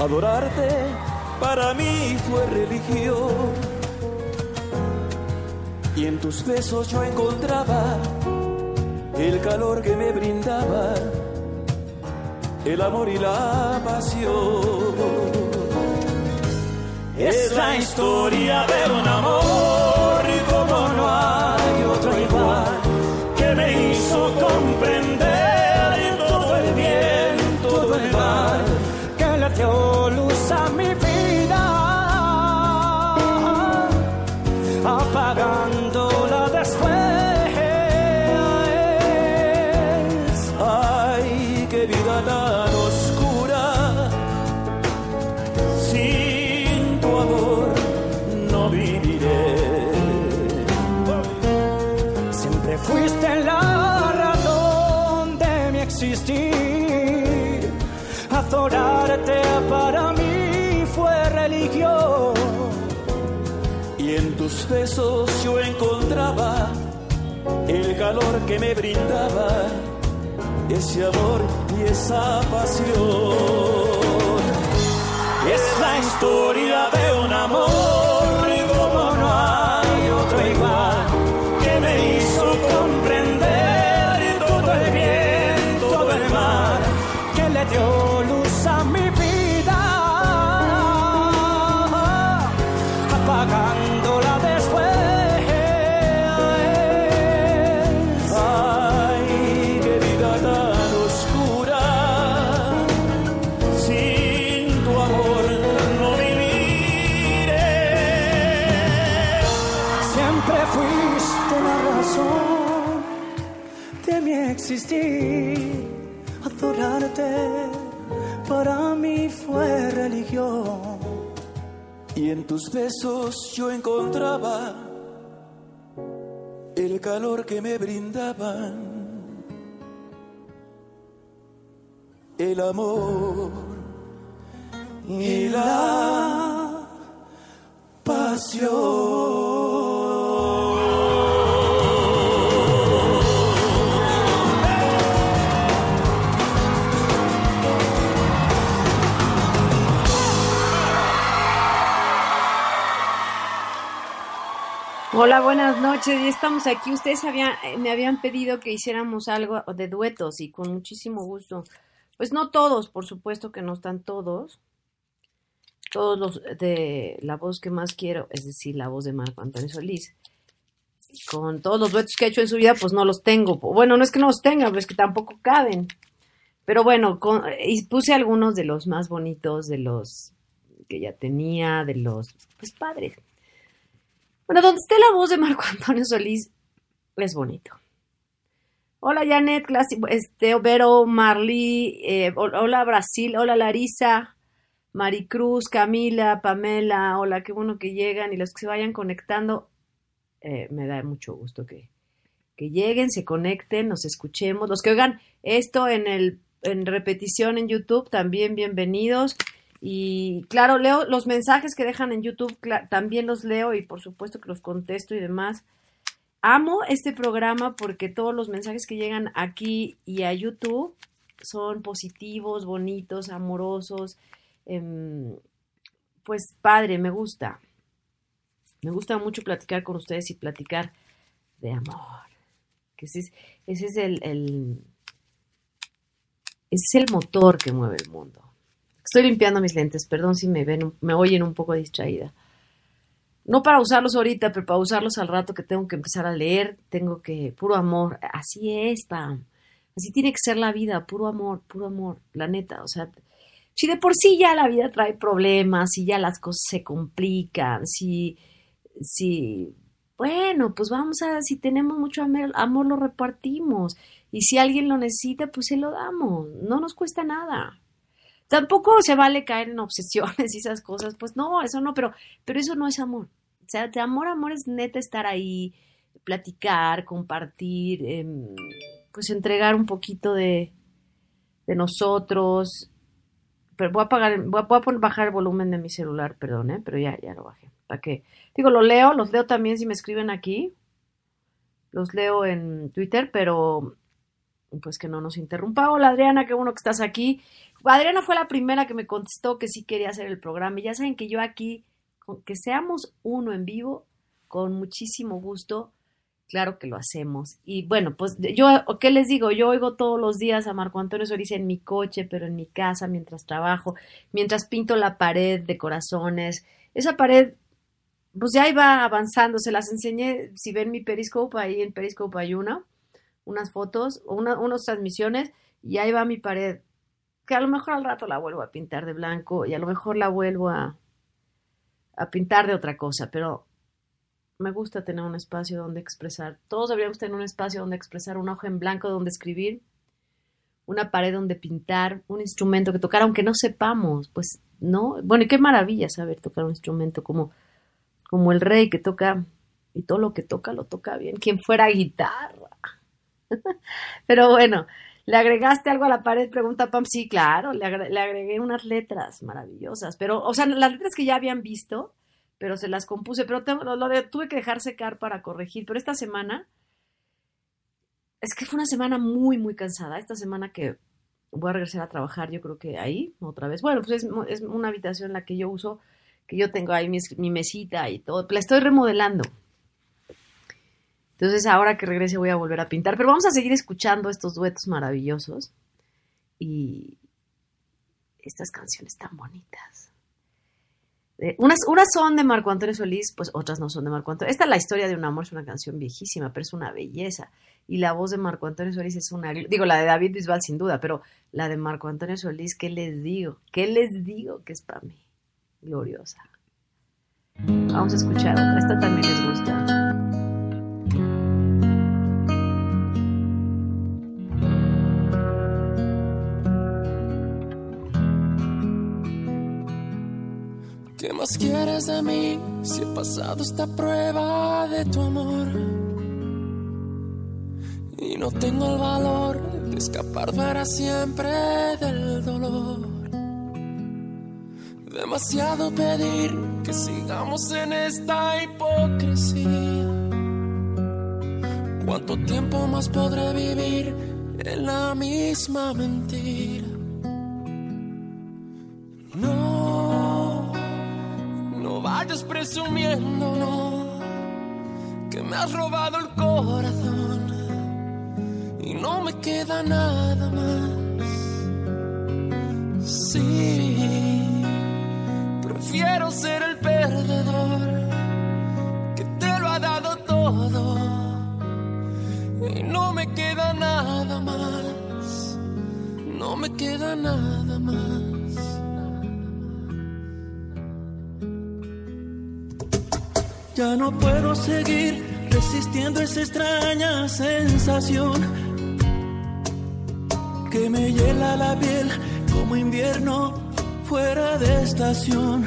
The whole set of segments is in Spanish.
Adorarte para mí fue religión. Y en tus besos yo encontraba el calor que me brindaba, el amor y la pasión. Es la historia de un amor y como no hay otro igual que me hizo comprender todo el bien, todo el mal que le besos yo encontraba el calor que me brindaba, ese amor y esa pasión. Es la historia de un amor En tus besos yo encontraba el calor que me brindaban. El amor y la pasión. Hola, buenas noches. Ya estamos aquí. Ustedes eh, me habían pedido que hiciéramos algo de duetos y con muchísimo gusto. Pues no todos, por supuesto que no están todos. Todos los de la voz que más quiero, es decir, la voz de Marco Antonio Solís. Con todos los duetos que ha hecho en su vida, pues no los tengo. Bueno, no es que no los tenga, pero es que tampoco caben. Pero bueno, con- y puse algunos de los más bonitos, de los que ya tenía, de los, pues padres. Bueno, donde esté la voz de Marco Antonio Solís, es bonito. Hola Janet, este, Vero, Marlí, eh, hol- hola Brasil, hola Larisa, Maricruz, Camila, Pamela, hola, qué bueno que llegan y los que se vayan conectando, eh, me da mucho gusto que, que lleguen, se conecten, nos escuchemos. Los que oigan esto en, el, en repetición en YouTube, también bienvenidos. Y claro, leo los mensajes que dejan en YouTube, también los leo y por supuesto que los contesto y demás. Amo este programa porque todos los mensajes que llegan aquí y a YouTube son positivos, bonitos, amorosos. em, pues padre, me gusta. Me gusta mucho platicar con ustedes y platicar de amor. Ese es el motor que mueve el mundo. Estoy limpiando mis lentes, perdón si me ven, me oyen un poco distraída. No para usarlos ahorita, pero para usarlos al rato que tengo que empezar a leer, tengo que, puro amor, así es, Pam. Así tiene que ser la vida, puro amor, puro amor, la neta, o sea, si de por sí ya la vida trae problemas, si ya las cosas se complican, si, si, bueno, pues vamos a, si tenemos mucho amor, amor lo repartimos, y si alguien lo necesita, pues se lo damos, no nos cuesta nada. Tampoco se vale caer en obsesiones y esas cosas, pues no, eso no, pero, pero eso no es amor. O sea, de amor, amor es neta estar ahí, platicar, compartir, em, pues entregar un poquito de, de nosotros. Pero voy a apagar, voy a, voy a poner- bajar el volumen de mi celular, perdón, ¿eh? pero ya, ya lo bajé. ¿Para qué? Digo, lo leo, los leo también si me escriben aquí. Los leo en Twitter, pero pues que no nos interrumpa. Hola Adriana, qué bueno que estás aquí. Adriana fue la primera que me contestó que sí quería hacer el programa. Y ya saben que yo aquí, que seamos uno en vivo, con muchísimo gusto, claro que lo hacemos. Y bueno, pues yo, ¿qué les digo? Yo oigo todos los días a Marco Antonio Solís en mi coche, pero en mi casa, mientras trabajo, mientras pinto la pared de corazones. Esa pared, pues ya iba avanzando, se las enseñé, si ven mi Periscope, ahí en Periscope hay una, unas fotos, una, unas transmisiones, y ahí va mi pared que a lo mejor al rato la vuelvo a pintar de blanco y a lo mejor la vuelvo a, a pintar de otra cosa, pero me gusta tener un espacio donde expresar. Todos deberíamos tener un espacio donde expresar, una hoja en blanco donde escribir, una pared donde pintar, un instrumento que tocar, aunque no sepamos, pues, ¿no? Bueno, y qué maravilla saber tocar un instrumento como, como el rey que toca, y todo lo que toca lo toca bien, quien fuera guitarra. Pero bueno, ¿Le agregaste algo a la pared? Pregunta Pam. Sí, claro, le, le agregué unas letras maravillosas, pero, o sea, las letras que ya habían visto, pero se las compuse, pero lo, tuve que dejar secar para corregir, pero esta semana, es que fue una semana muy, muy cansada, esta semana que voy a regresar a trabajar, yo creo que ahí, otra vez, bueno, pues es, una habitación la que yo uso, que yo tengo ahí mi mesita y todo, la estoy remodelando. Entonces ahora que regrese voy a volver a pintar, pero vamos a seguir escuchando estos duetos maravillosos y estas canciones tan bonitas. Eh, unas, unas son de Marco Antonio Solís, pues otras no son de Marco Antonio. Esta La historia de un amor es una canción viejísima, pero es una belleza. Y la voz de Marco Antonio Solís es una... Digo, la de David Bisbal sin duda, pero la de Marco Antonio Solís, ¿qué les digo? ¿Qué les digo que es para mí? Gloriosa. Vamos a escuchar otra. Esta también les gusta. Más quieres de mí si he pasado esta prueba de tu amor? Y no tengo el valor de escapar para siempre del dolor. Demasiado pedir que sigamos en esta hipocresía. ¿Cuánto tiempo más podré vivir en la misma mentira? Vayas presumiendo, no, que me has robado el corazón y no me queda nada más. Sí, prefiero ser el perdedor que te lo ha dado todo y no me queda nada más, no me queda nada más. Ya no puedo seguir resistiendo esa extraña sensación que me hiela la piel como invierno fuera de estación.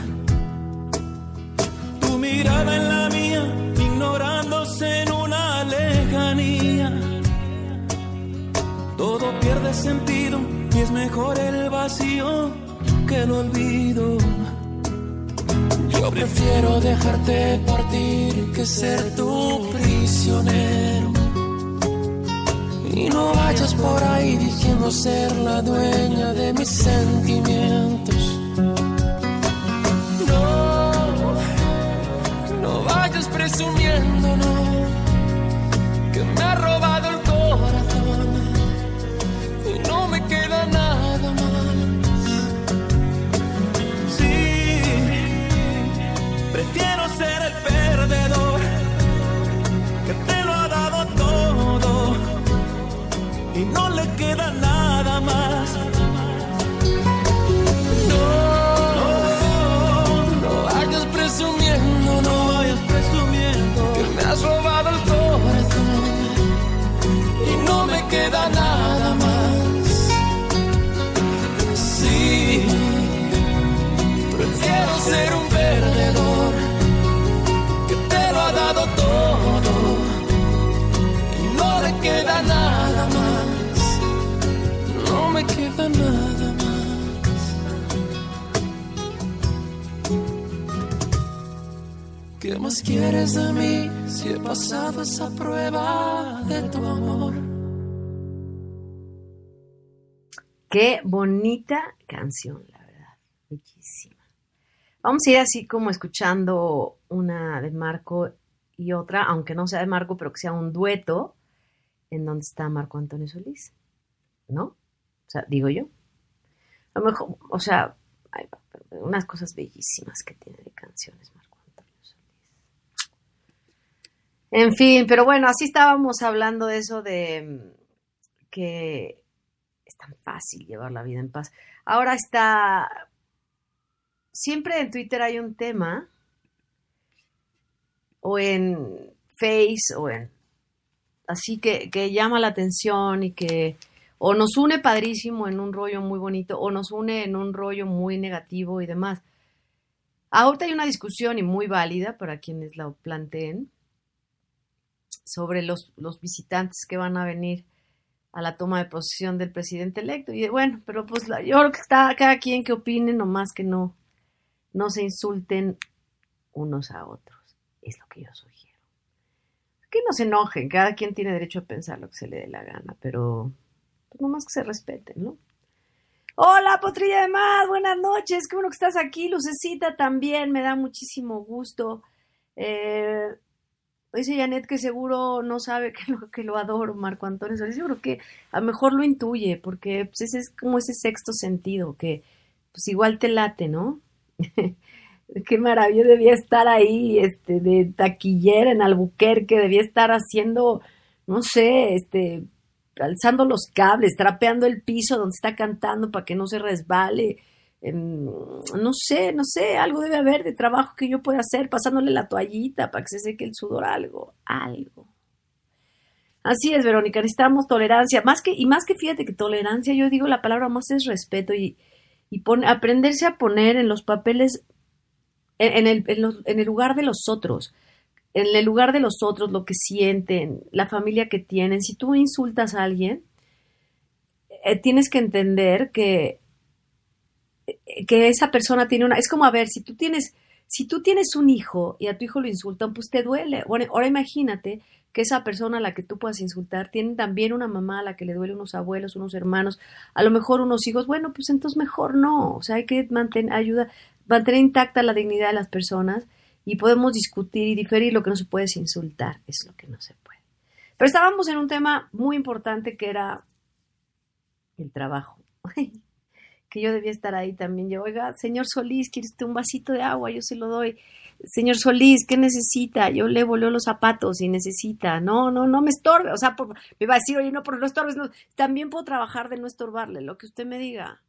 Tu mirada en la mía, ignorándose en una lejanía. Todo pierde sentido y es mejor el vacío que el olvido. Yo prefiero dejarte partir que ser tu prisionero. Y no vayas por ahí diciendo ser la dueña de mis sentimientos. No, no vayas presumiendo, no, que me ha quieres de mí si he pasado esa prueba de tu amor? Qué bonita canción, la verdad. Bellísima. Vamos a ir así como escuchando una de Marco y otra, aunque no sea de Marco, pero que sea un dueto, en donde está Marco Antonio Solís. ¿No? O sea, digo yo. A lo mejor, o sea, hay unas cosas bellísimas que tiene de canciones Marco Antonio Solís. En fin, pero bueno, así estábamos hablando de eso de mm, que es tan fácil llevar la vida en paz. Ahora está, siempre en Twitter hay un tema, o en Face, o en, así que, que llama la atención y que o nos une padrísimo en un rollo muy bonito, o nos une en un rollo muy negativo y demás. Ahorita hay una discusión y muy válida para quienes la planteen sobre los, los visitantes que van a venir a la toma de posesión del presidente electo. Y bueno, pero pues yo creo que está cada quien que opine, nomás que no, no se insulten unos a otros. Es lo que yo sugiero. Que no se enojen, cada quien tiene derecho a pensar lo que se le dé la gana, pero pues nomás que se respeten, ¿no? Hola, Potrilla de Más, buenas noches, qué bueno que estás aquí, Lucecita también, me da muchísimo gusto. Eh, dice Janet que seguro no sabe que lo, que lo adoro, Marco Antonio Solís, que a lo mejor lo intuye, porque pues, ese es como ese sexto sentido, que pues igual te late, ¿no? Qué maravilla, debía estar ahí, este, de taquillera en Albuquerque, debía estar haciendo, no sé, este, alzando los cables, trapeando el piso donde está cantando para que no se resbale. No sé, no sé, algo debe haber de trabajo que yo pueda hacer, pasándole la toallita para que se seque el sudor, algo, algo. Así es, Verónica, necesitamos tolerancia, más que, y más que fíjate que tolerancia, yo digo la palabra más es respeto y, y aprenderse a poner en los papeles, en, el, en el lugar de los otros en el lugar de los otros, lo que sienten, la familia que tienen. Si tú insultas a alguien, eh, tienes que entender que, que esa persona tiene una... Es como, a ver, si tú tienes, si tú tienes un hijo y a tu hijo lo insultan, pues te duele. Bueno, ahora imagínate que esa persona a la que tú puedas insultar tiene también una mamá a la que le duele unos abuelos, unos hermanos, a lo mejor unos hijos. Bueno, pues entonces mejor no. O sea, hay que mantener, ayuda, mantener intacta la dignidad de las personas y podemos discutir y diferir, lo que no se puede es insultar, es lo que no se puede. Pero estábamos en un tema muy importante que era el trabajo. que yo debía estar ahí también. Yo, oiga, señor Solís, ¿quiere usted un vasito de agua? Yo se lo doy. Señor Solís, ¿qué necesita? Yo le voleo los zapatos y necesita. No, no, no me estorbe. O sea, por- me va a decir, oye, no, pero no estorbes. No. También puedo trabajar de no estorbarle, lo que usted me diga.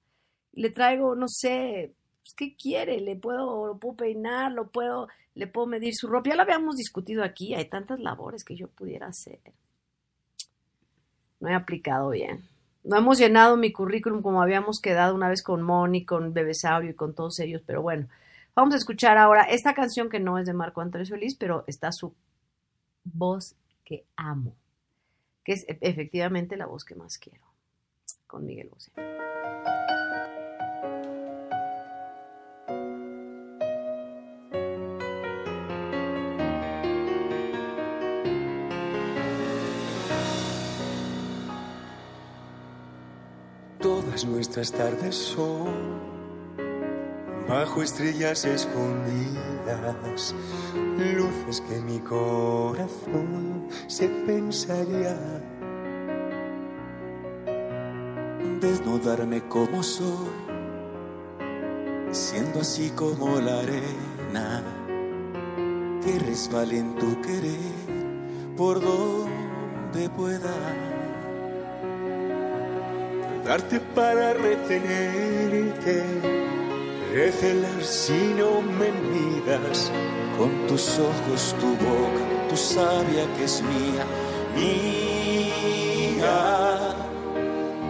Le traigo, no sé, pues, ¿qué quiere? Le puedo, lo puedo peinar, lo puedo, le puedo medir su ropa. Ya lo habíamos discutido aquí, hay tantas labores que yo pudiera hacer. No he aplicado bien. No hemos llenado mi currículum como habíamos quedado una vez con Moni, con Bebesaurio y con todos ellos, pero bueno, vamos a escuchar ahora esta canción que no es de Marco Antonio Solís, pero está su voz que amo, que es e- efectivamente la voz que más quiero, con Miguel Bosé. Todas nuestras tardes son bajo estrellas escondidas, luces que mi corazón se pensaría. desnudarme como soy, siendo así como la arena que resbale en tu querer por donde pueda. Darte para retenerte, recelar si no me miras. Con tus ojos, tu boca, tu sabia que es mía, mía.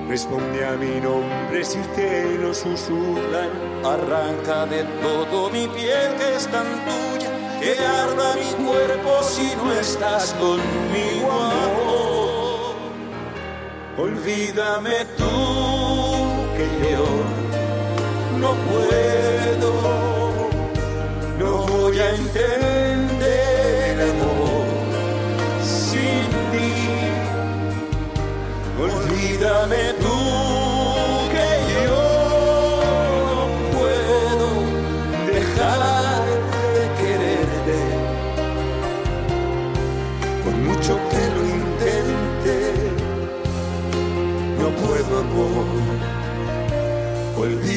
Responde a mi nombre si te lo susurran. Arranca de todo mi piel que es tan tuya, que arda mi cuerpo si no estás conmigo. Olvídame tú que yo no puedo, no voy a entender amor sin ti. Olvídame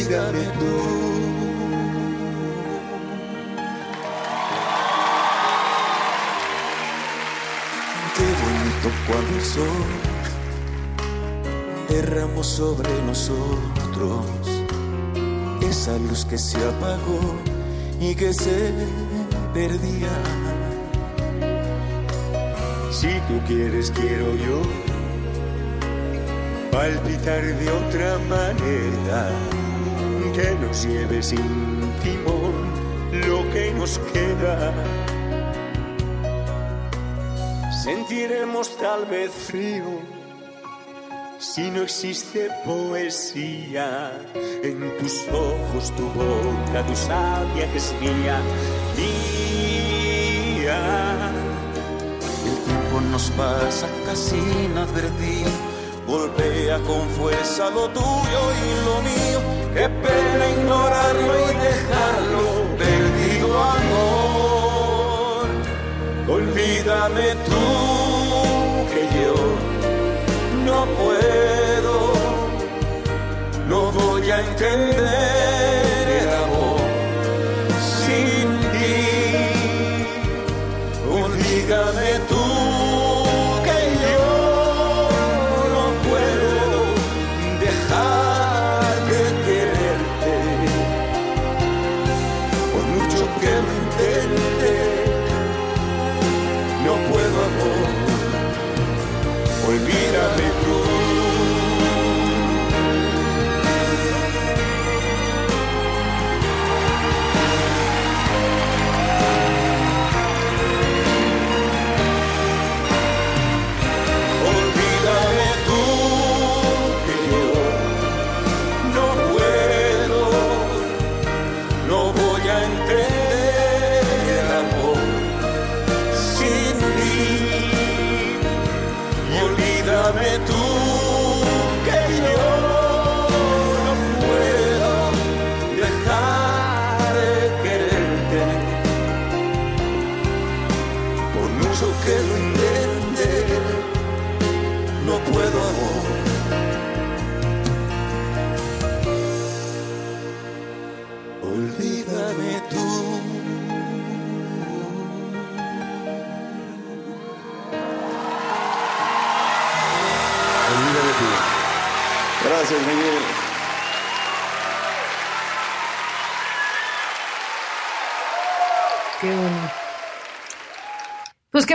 Olvídame tú. Qué bonito cuando el sol derramó sobre nosotros esa luz que se apagó y que se perdía. Si tú quieres, quiero yo palpitar de otra manera, que nos lleve sin timón lo que nos queda. Sentiremos tal vez frío si no existe poesía en tus ojos, tu boca, tu sabia que es mía, mía. El tiempo nos pasa casi inadvertido, golpea con fuerza lo tuyo y lo mío. Qué pena ignorarlo y dejarlo perdido amor. Olvídame tú que yo no puedo, no voy a entender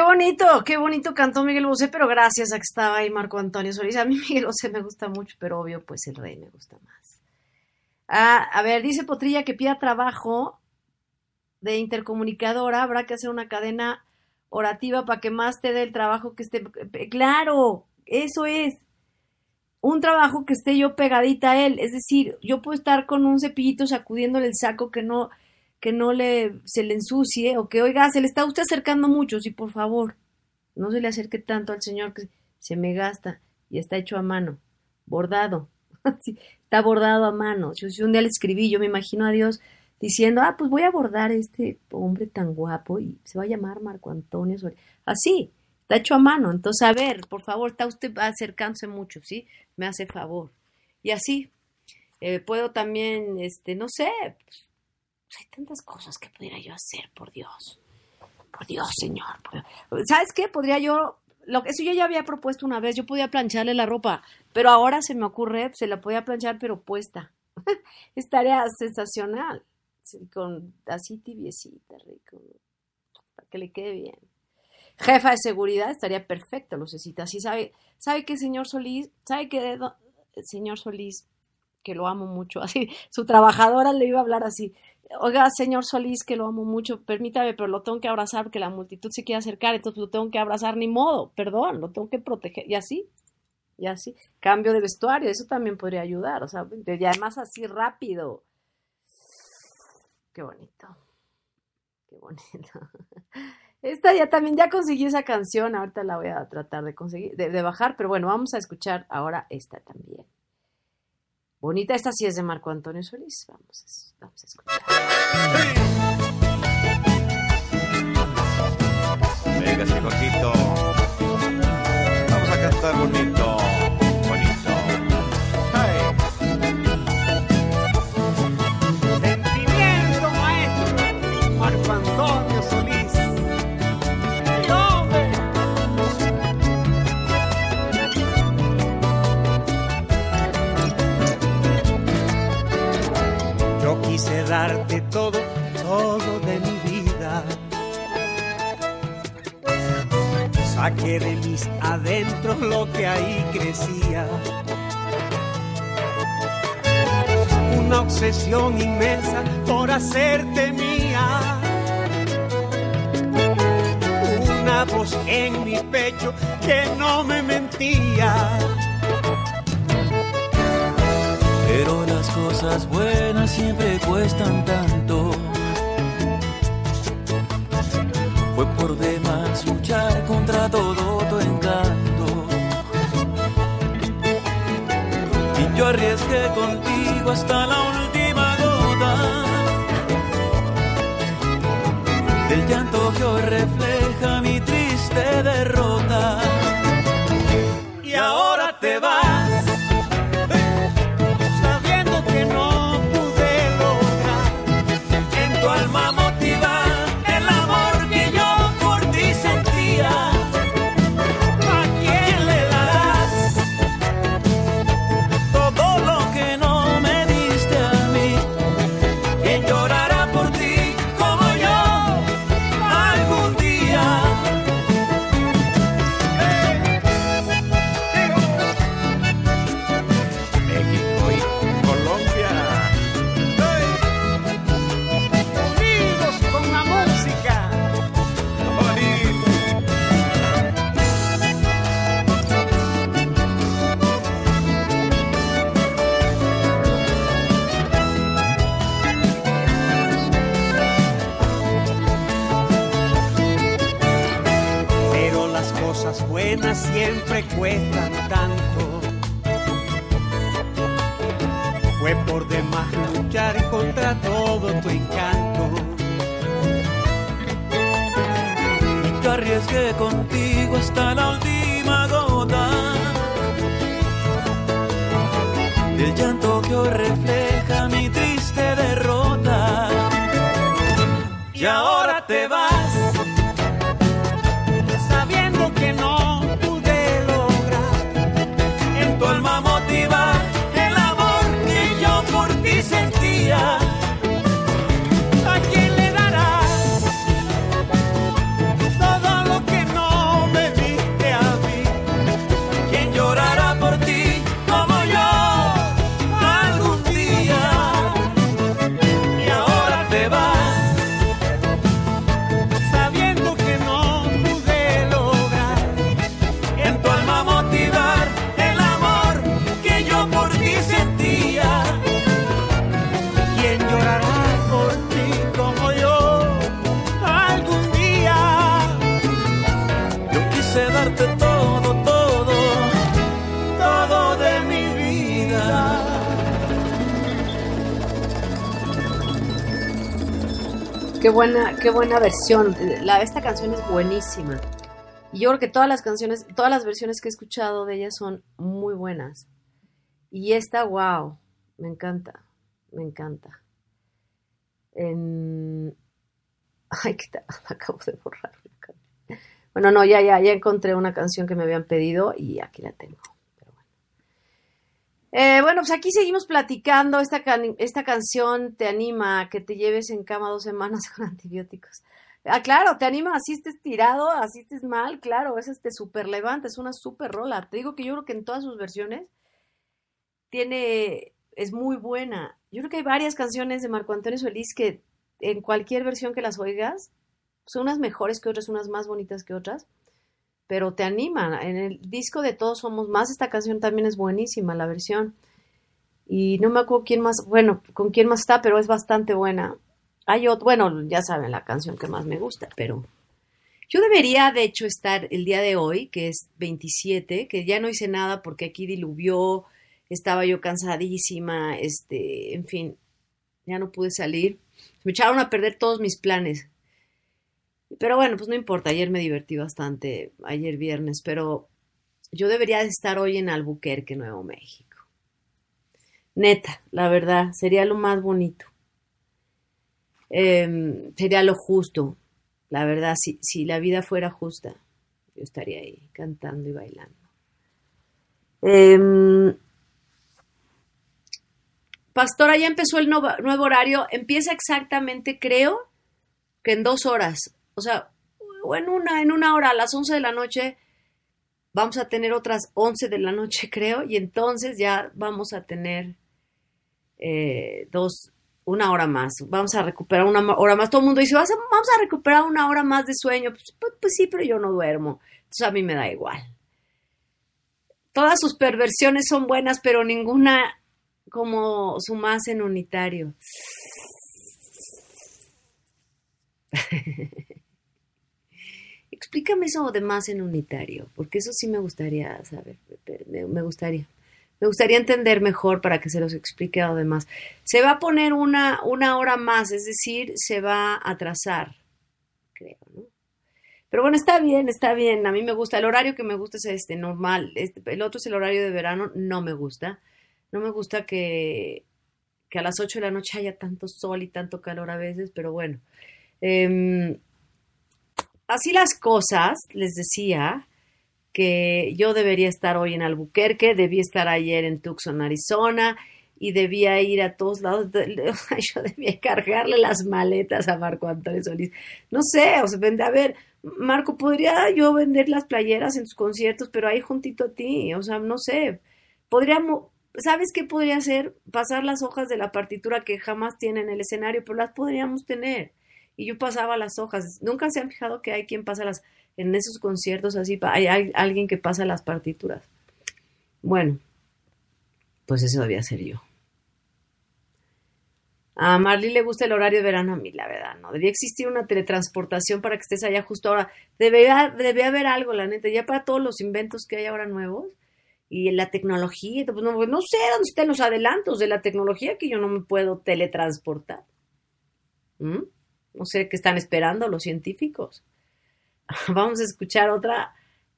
bonito, qué bonito cantó Miguel Bosé, pero gracias a que estaba ahí Marco Antonio Solís. A mí Miguel Bosé me gusta mucho, pero obvio, pues el rey me gusta más. Ah, a ver, dice Potrilla que pida trabajo de intercomunicadora, habrá que hacer una cadena orativa para que más te dé el trabajo que esté. Claro, eso es. Un trabajo que esté yo pegadita a él. Es decir, yo puedo estar con un cepillito sacudiéndole el saco que no, que no le, se le ensucie, o que, oiga, se le está usted acercando mucho, sí, por favor, no se le acerque tanto al señor que se me gasta y está hecho a mano, bordado, está bordado a mano. Yo, yo un día le escribí, yo me imagino a Dios diciendo, ah, pues voy a bordar a este hombre tan guapo y se va a llamar Marco Antonio. Así, está hecho a mano. Entonces, a ver, por favor, está usted acercándose mucho, ¿sí? Me hace favor. Y así, eh, puedo también, este, no sé, pues, hay tantas cosas que pudiera yo hacer, por Dios. Por Dios, Señor. ¿Sabes qué? Podría yo, lo que eso yo ya había propuesto una vez, yo podía plancharle la ropa, pero ahora se me ocurre, se la podía planchar pero puesta. Estaría sensacional. Con así tibiecita, rico, para que le quede bien. Jefa de seguridad estaría perfecto, Lucecita. Sí sabe, sabe que señor Solís, sabe que señor Solís, que lo amo mucho, así, su trabajadora le iba a hablar así. Oiga, señor Solís, que lo amo mucho, permítame, pero lo tengo que abrazar porque la multitud se quiere acercar, entonces lo tengo que abrazar, ni modo, perdón, lo tengo que proteger, y así, y así. Cambio de vestuario, eso también podría ayudar, o sea, y además así rápido. Qué bonito, qué bonito. Esta ya también, ya conseguí esa canción, ahorita la voy a tratar de conseguir, de, de bajar, pero bueno, vamos a escuchar ahora esta también. Bonita, esta sí es de Marco Antonio Solís, vamos a, escuchar. Venga, ese. Vamos a cantar bonito. Todo, todo de mi vida. Saqué de mis adentros lo que ahí crecía. Una obsesión inmensa por hacerte mía. Una voz en mi pecho que no me mentía. Pero las cosas buenas siempre cuestan tanto. Fue por demás luchar contra todo tu encanto. Y yo arriesgué contigo hasta la última gota. Del llanto que hoy refleja mi triste derrota. Buena, qué buena versión. La, esta canción es buenísima. Yo creo que todas las canciones, todas las versiones que he escuchado de ella son muy buenas. Y esta, wow, me encanta, me encanta. En... Ay, qué acabo de borrar. Bueno, no, ya, ya, ya encontré una canción que me habían pedido y aquí la tengo. Eh, bueno, pues aquí seguimos platicando. Esta, esta canción te anima a que te lleves en cama dos semanas con antibióticos. Ah, claro, te anima, así estés tirado, así estés mal, claro, es este super levanta, es una super rola. Te digo que yo creo que en todas sus versiones tiene, es muy buena. Yo creo que hay varias canciones de Marco Antonio Solís que en cualquier versión que las oigas, son unas mejores que otras, unas más bonitas que otras, pero te animan. En el disco de Todos Somos Más, esta canción también es buenísima, la versión. Y no me acuerdo quién más, bueno, con quién más está, pero es bastante buena. Hay otro, bueno, ya saben la canción que más me gusta, pero Yo debería, de hecho, estar el día de hoy, que es 27, que ya no hice nada porque aquí diluvió, estaba yo cansadísima, este, en fin, ya no pude salir. Me echaron a perder todos mis planes. Pero bueno, pues no importa, ayer me divertí bastante, ayer viernes, pero yo debería de estar hoy en Albuquerque, Nuevo México. Neta, la verdad, sería lo más bonito. Em, sería lo justo, la verdad, si, si la vida fuera justa, yo estaría ahí cantando y bailando. Em, Pastora, ya empezó el nuevo horario. Empieza exactamente, creo, que en dos horas. O sea, o en una, en una hora, a las 11 de la noche, vamos a tener otras 11 de la noche, creo, y entonces ya vamos a tener eh, dos, una hora más. Vamos a recuperar una hora más. Todo el mundo dice, "Vas a- vamos a recuperar una hora más de sueño. Pues, pues- pues sí, pero yo no duermo. Entonces a mí me da igual. Todas sus perversiones son buenas, pero ninguna como su más en unitario. Explícame eso de más en unitario, porque eso sí me gustaría saber, me, gustaría. Me gustaría entender mejor para que se los explique a lo demás. Se va a poner una, una hora más, es decir, se va a atrasar, creo, ¿no? Pero bueno, está bien, está bien. A mí me gusta. El horario que me gusta es este, normal. Este, el otro es el horario de verano, no me gusta. No me gusta que, que a las 8 de la noche haya tanto sol y tanto calor a veces, pero bueno. Em, así las cosas, les decía que yo debería estar hoy en Albuquerque, debí estar ayer en Tucson, Arizona, y debía ir a todos lados. Yo debía cargarle las maletas a Marco Antonio Solís. No sé, o sea, vende, a ver, Marco, ¿podría yo vender las playeras en tus conciertos, pero ahí juntito a ti? O sea, no sé, podríamos, ¿sabes qué podría hacer? Pasar las hojas de la partitura que jamás tienen en el escenario, pero las podríamos tener. Y yo pasaba las hojas. Nunca se han fijado que hay quien pasa las, en esos conciertos así, hay, alguien que pasa las partituras. Bueno, pues eso debía ser yo. A Marley le gusta el horario de verano, a mí la verdad, no. Debía existir una teletransportación para que estés allá justo ahora. Debería, debe haber algo, la neta, ya para todos los inventos que hay ahora nuevos y la tecnología, pues no, no sé dónde están los adelantos de la tecnología que yo no me puedo teletransportar. ¿Mm? No sé qué están esperando los científicos. Vamos a escuchar otra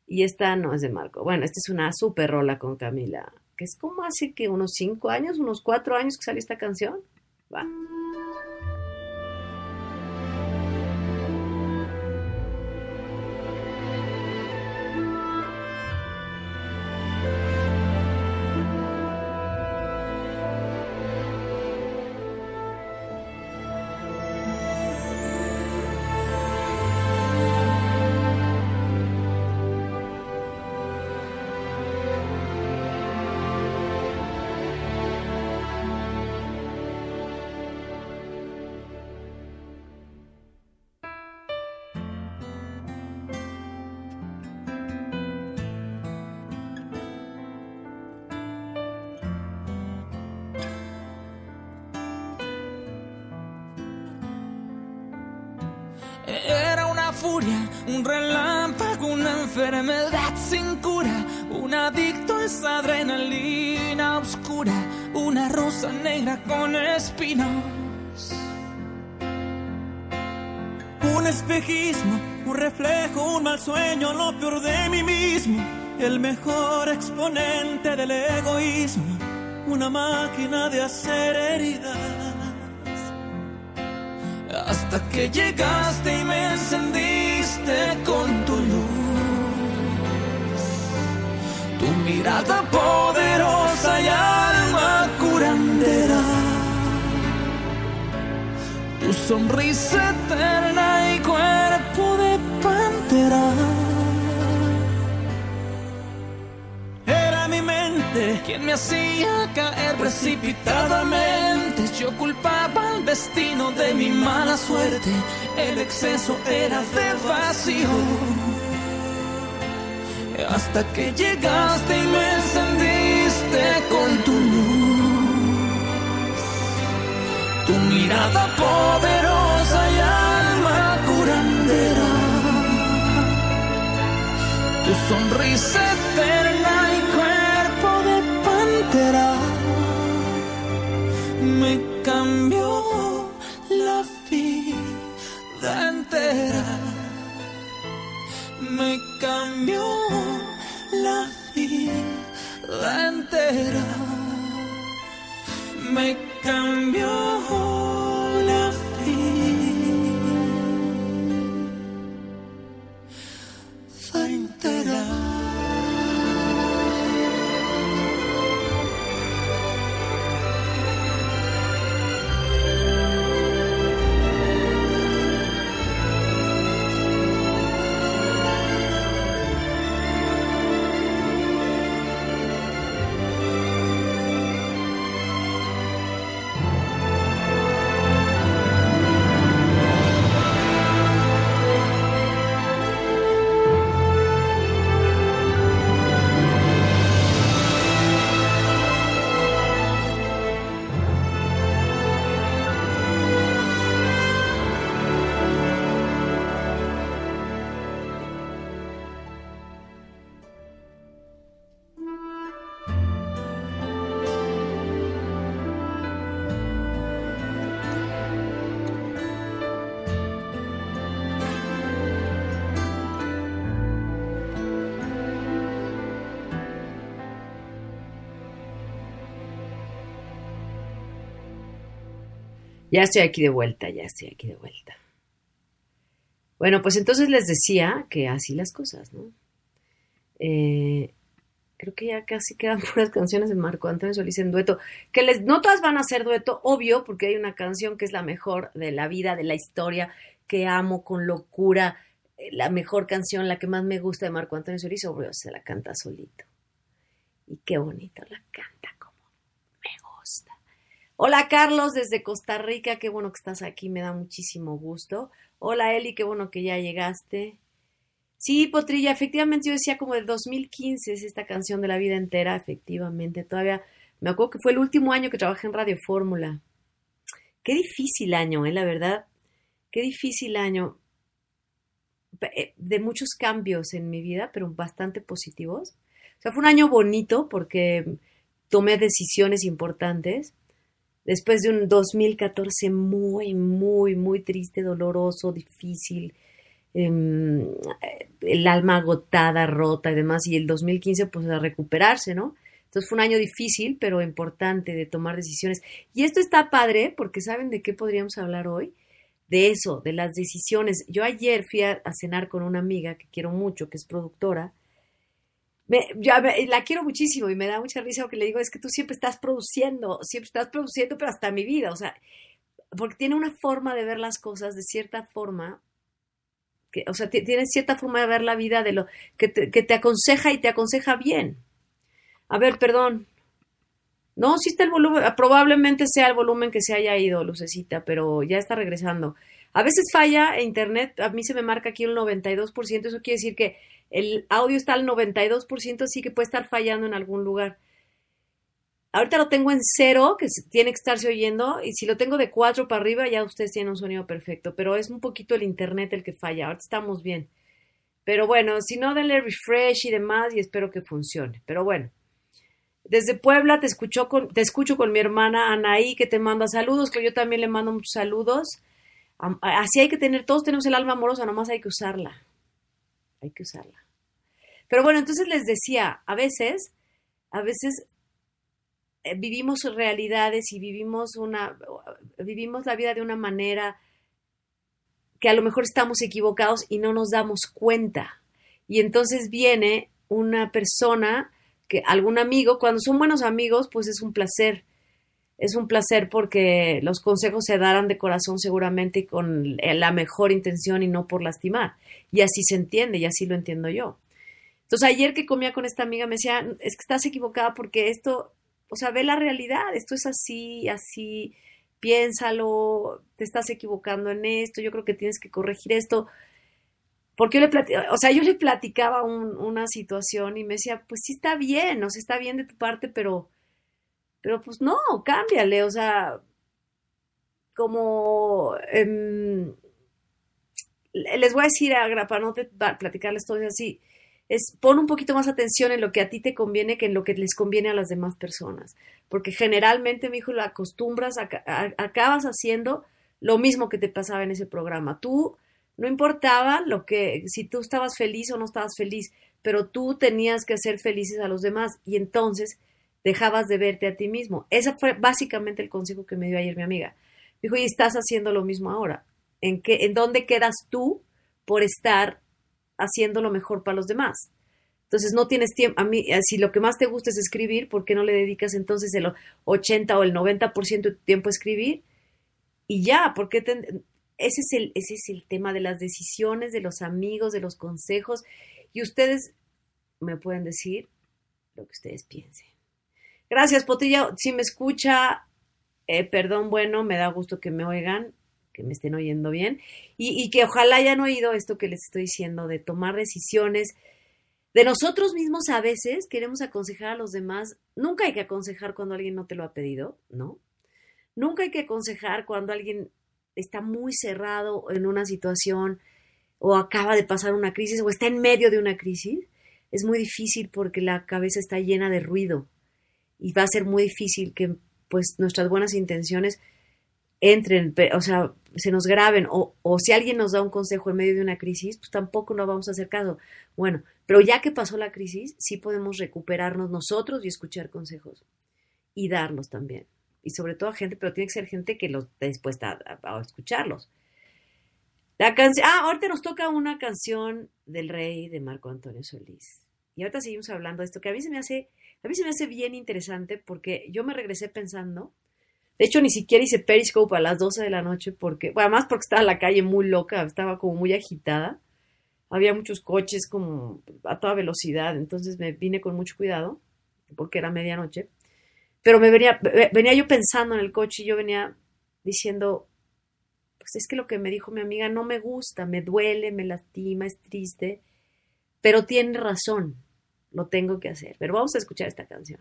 y esta no es de Marco. Bueno, esta es una super rola con Camila, que es como hace que unos cinco años, unos cuatro años que salió esta canción. Va. Enfermedad sin cura, un adicto a esa adrenalina oscura, una rosa negra con espinos. Un espejismo, un reflejo, un mal sueño, lo peor de mí mismo. El mejor exponente del egoísmo, una máquina de hacer heridas. Hasta que llegaste y me encendiste con Tu mirada poderosa y alma curandera. Tu sonrisa eterna y cuerpo de pantera. Era mi mente Quien me hacía caer precipitadamente. Yo culpaba al destino de mi mala suerte. El exceso era de vacío. Hasta que llegaste y me encendiste con tu luz. Tu mirada poderosa y alma curandera. sonrisa eterna y cuerpo de pantera me cambió la vida entera. Me cambió entera. Me Ya estoy aquí de vuelta, ya estoy aquí de vuelta. Bueno, pues entonces les decía que así las cosas, ¿no? Eh, creo que ya casi quedan puras canciones de Marco Antonio Solís en dueto. Que les, no todas van a ser dueto, obvio, porque hay una canción que es la mejor de la vida, de la historia, que amo con locura. eh, La mejor canción, la que más me gusta de Marco Antonio Solís, obvio, se la canta solito. Y qué bonito la canta. Hola Carlos desde Costa Rica, qué bueno que estás aquí, me da muchísimo gusto. Hola Eli, qué bueno que ya llegaste. Sí, Potrilla, efectivamente yo decía como de 2015 es esta canción de la vida entera, efectivamente, todavía me acuerdo que fue el último año que trabajé en Radio Fórmula. Qué difícil año, eh, la verdad, qué difícil año eh, de muchos cambios en mi vida, pero bastante positivos. O sea, fue un año bonito porque tomé decisiones importantes después de un 2014 muy, muy, muy triste, doloroso, difícil, em, el alma agotada, rota y demás, y el 2015 pues a recuperarse, ¿no? Entonces fue un año difícil, pero importante de tomar decisiones. Y esto está padre porque ¿saben de qué podríamos hablar hoy? De eso, de las decisiones. Yo ayer fui a, a cenar con una amiga que quiero mucho, que es productora, me, me- la quiero muchísimo y me da mucha risa porque le digo, es que tú siempre estás produciendo, siempre estás produciendo, pero hasta mi vida, o sea, porque tiene una forma de ver las cosas de cierta forma, que, o sea, ti- tiene cierta forma de ver la vida de lo que te, que te aconseja y te aconseja bien. A ver, perdón. No, sí está el volumen, probablemente sea el volumen que se haya ido, Lucecita, pero ya está regresando. A veces falla internet, a mí se me marca aquí un 92%, eso quiere decir que el audio está al 92%, así que puede estar fallando en algún lugar. Ahorita lo tengo en cero, que tiene que estarse oyendo, y si lo tengo de 4 para arriba, ya ustedes tienen un sonido perfecto, pero es un poquito el internet el que falla, ahorita estamos bien. Pero bueno, si no, denle refresh y demás, y espero que funcione. Pero bueno, desde Puebla te, escucho con, te escucho con mi hermana Anaí, que te manda saludos, que yo también le mando muchos saludos. Así hay que tener, todos tenemos el alma amorosa, nomás hay que usarla. Hay que usarla. Pero bueno, entonces les decía, a veces, a veces eh, vivimos realidades y vivimos una, vivimos la vida de una manera que a lo mejor estamos equivocados y no nos damos cuenta. Y entonces viene una persona, que algún amigo, cuando son buenos amigos, pues es un placer. Es un placer porque los consejos se darán de corazón seguramente y con la mejor intención y no por lastimar. Y así se entiende y así lo entiendo yo. Entonces ayer que comía con esta amiga me decía, es que estás equivocada porque esto, o sea, ve la realidad, esto es así, así, piénsalo, te estás equivocando en esto, yo creo que tienes que corregir esto. Porque yo le platicaba, o sea, yo le platicaba un- una situación y me decía, pues sí está bien, o sea, está bien de tu parte, pero, pero pues no, cámbiale, o sea, como, em, les voy a decir, a, para no te- platicarles todo así, es pon un poquito más atención en lo que a ti te conviene que en lo que les conviene a las demás personas. Porque generalmente, mi hijo, lo acostumbras, acabas haciendo lo mismo que te pasaba en ese programa. Tú, no importaba lo que, si tú estabas feliz o no estabas feliz, pero tú tenías que hacer felices a los demás y entonces dejabas de verte a ti mismo. Ese fue básicamente el consejo que me dio ayer mi amiga. Dijo, y estás haciendo lo mismo ahora. ¿En, qué, ¿En dónde quedas tú por estar haciendo lo mejor para los demás? Entonces no tienes tiempo, a mí, eh, si lo que más te gusta es escribir, ¿por qué no le dedicas entonces el 80 o el 90% de tu tiempo a escribir? Y ya, porque ese, es el, ese es el tema de las decisiones, de los amigos, de los consejos. Y ustedes me pueden decir lo que ustedes piensen. Gracias, Potilla. Si me escucha, eh, perdón, bueno, me da gusto que me oigan, que me estén oyendo bien. Y, y, que ojalá hayan oído esto que les estoy diciendo, de tomar decisiones. De nosotros mismos a veces queremos aconsejar a los demás. Nunca hay que aconsejar cuando alguien no te lo ha pedido, ¿no? Nunca hay que aconsejar cuando alguien está muy cerrado en una situación o acaba de pasar una crisis o está en medio de una crisis. Es muy difícil porque la cabeza está llena de ruido y va a ser muy difícil que pues nuestras buenas intenciones entren, o sea, se nos graben o, o, si alguien nos da un consejo en medio de una crisis, pues tampoco nos vamos a hacer caso. Bueno, pero ya que pasó la crisis, sí podemos recuperarnos nosotros y escuchar consejos y darlos también. Y sobre todo a gente, pero tiene que ser gente que los esté dispuesta a, a, escucharlos. La canción, ah, ahorita nos toca una canción del rey de Marco Antonio Solís. Y ahorita seguimos hablando de esto, que a mí se me hace, a mí se me hace bien interesante porque yo me regresé pensando, de hecho, ni siquiera hice Periscope a las 12 de la noche porque, bueno, además porque estaba la calle muy loca, estaba como muy agitada. Había muchos coches como a toda velocidad, entonces me vine con mucho cuidado porque era medianoche. Pero me venía, venía yo pensando en el coche y yo venía diciendo, pues es que lo que me dijo mi amiga no me gusta, me duele, me lastima, es triste, pero tiene razón, lo tengo que hacer. Pero vamos a escuchar esta canción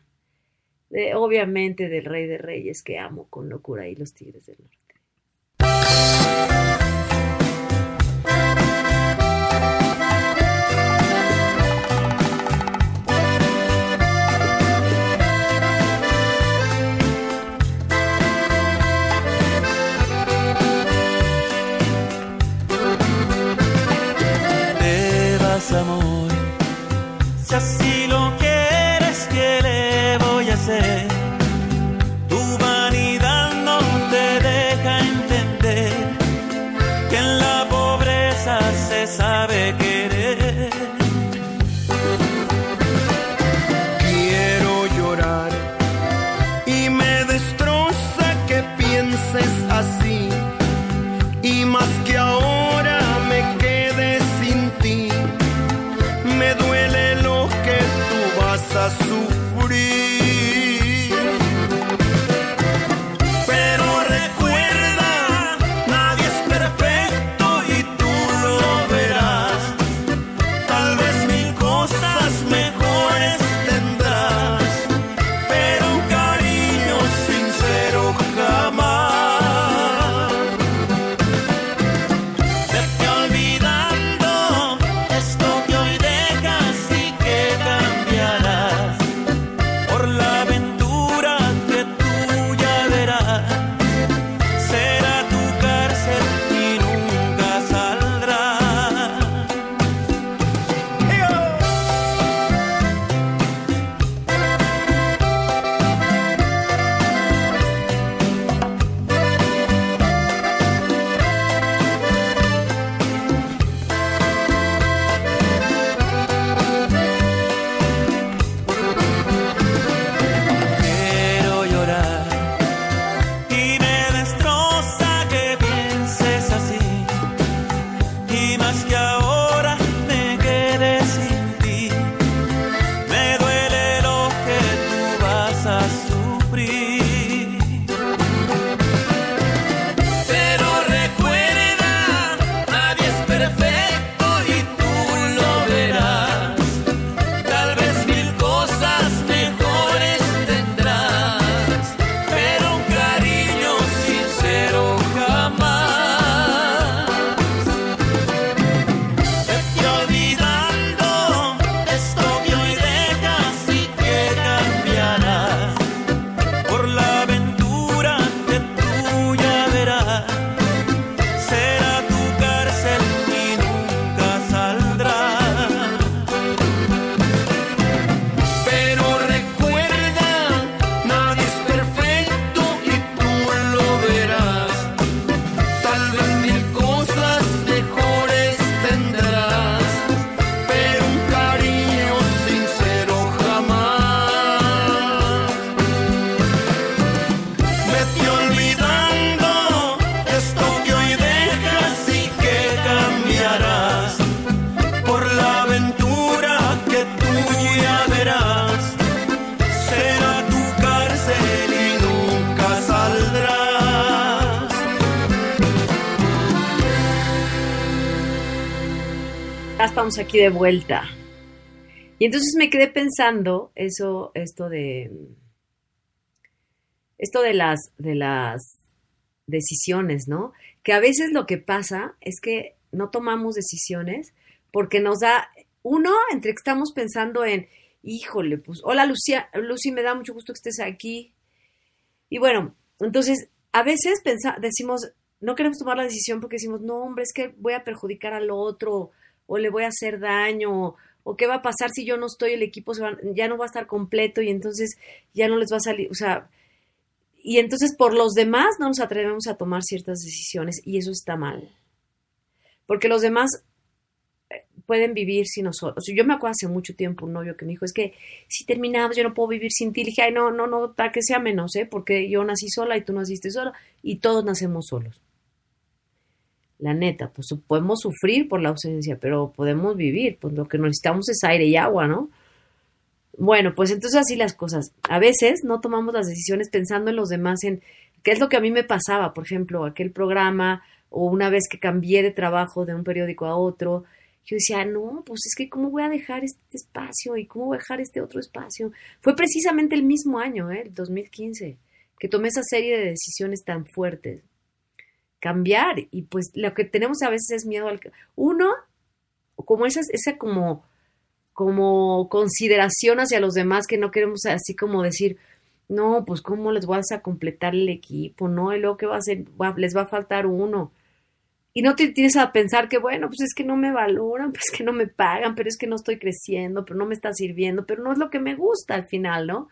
de, obviamente del Rey de Reyes que amo con locura y los Tigres del Norte. De vuelta. Y entonces me quedé pensando eso, esto de esto de las de las decisiones, ¿no? Que a veces lo que pasa es que no tomamos decisiones porque nos da uno entre que estamos pensando en, híjole, pues hola Lucia, Lucy, me da mucho gusto que estés aquí. Y bueno, entonces a veces pensa, decimos, no queremos tomar la decisión porque decimos, no, hombre, es que voy a perjudicar al otro o le voy a hacer daño o qué va a pasar si yo no estoy, el equipo se va- ya no va a estar completo y entonces ya no les va a salir, o sea, y entonces por los demás no nos atrevemos a tomar ciertas decisiones y eso está mal. Porque los demás eh, pueden vivir sin nosotros. Yo me acuerdo hace mucho tiempo un novio que me dijo, es que si terminamos yo no puedo vivir sin ti. Le dije, ay, no, no, no, para que sea menos, ¿eh? Porque yo nací sola y tú naciste sola y todos nacemos solos. La neta, pues podemos sufrir por la ausencia, pero podemos vivir, pues lo que necesitamos es aire y agua, ¿no? Bueno, pues entonces así las cosas. A veces no tomamos las decisiones pensando en los demás, en qué es lo que a mí me pasaba, por ejemplo, aquel programa o una vez que cambié de trabajo de un periódico a otro, yo decía, no, pues es que cómo voy a dejar este espacio y cómo voy a dejar este otro espacio. Fue precisamente el mismo año, ¿eh? el 2015, que tomé esa serie de decisiones tan fuertes. Cambiar y pues lo que tenemos a veces es miedo al... Uno, como esa, esa como como consideración hacia los demás que no queremos así como decir, no, pues cómo les voy a completar el equipo, ¿no? Y luego que va a hacer, Va- les va a faltar uno. Y no te tienes a pensar que, bueno, pues es que no me valoran, pues que no me pagan, pero es que no estoy creciendo, pero no me está sirviendo, pero no es lo que me gusta al final, ¿no?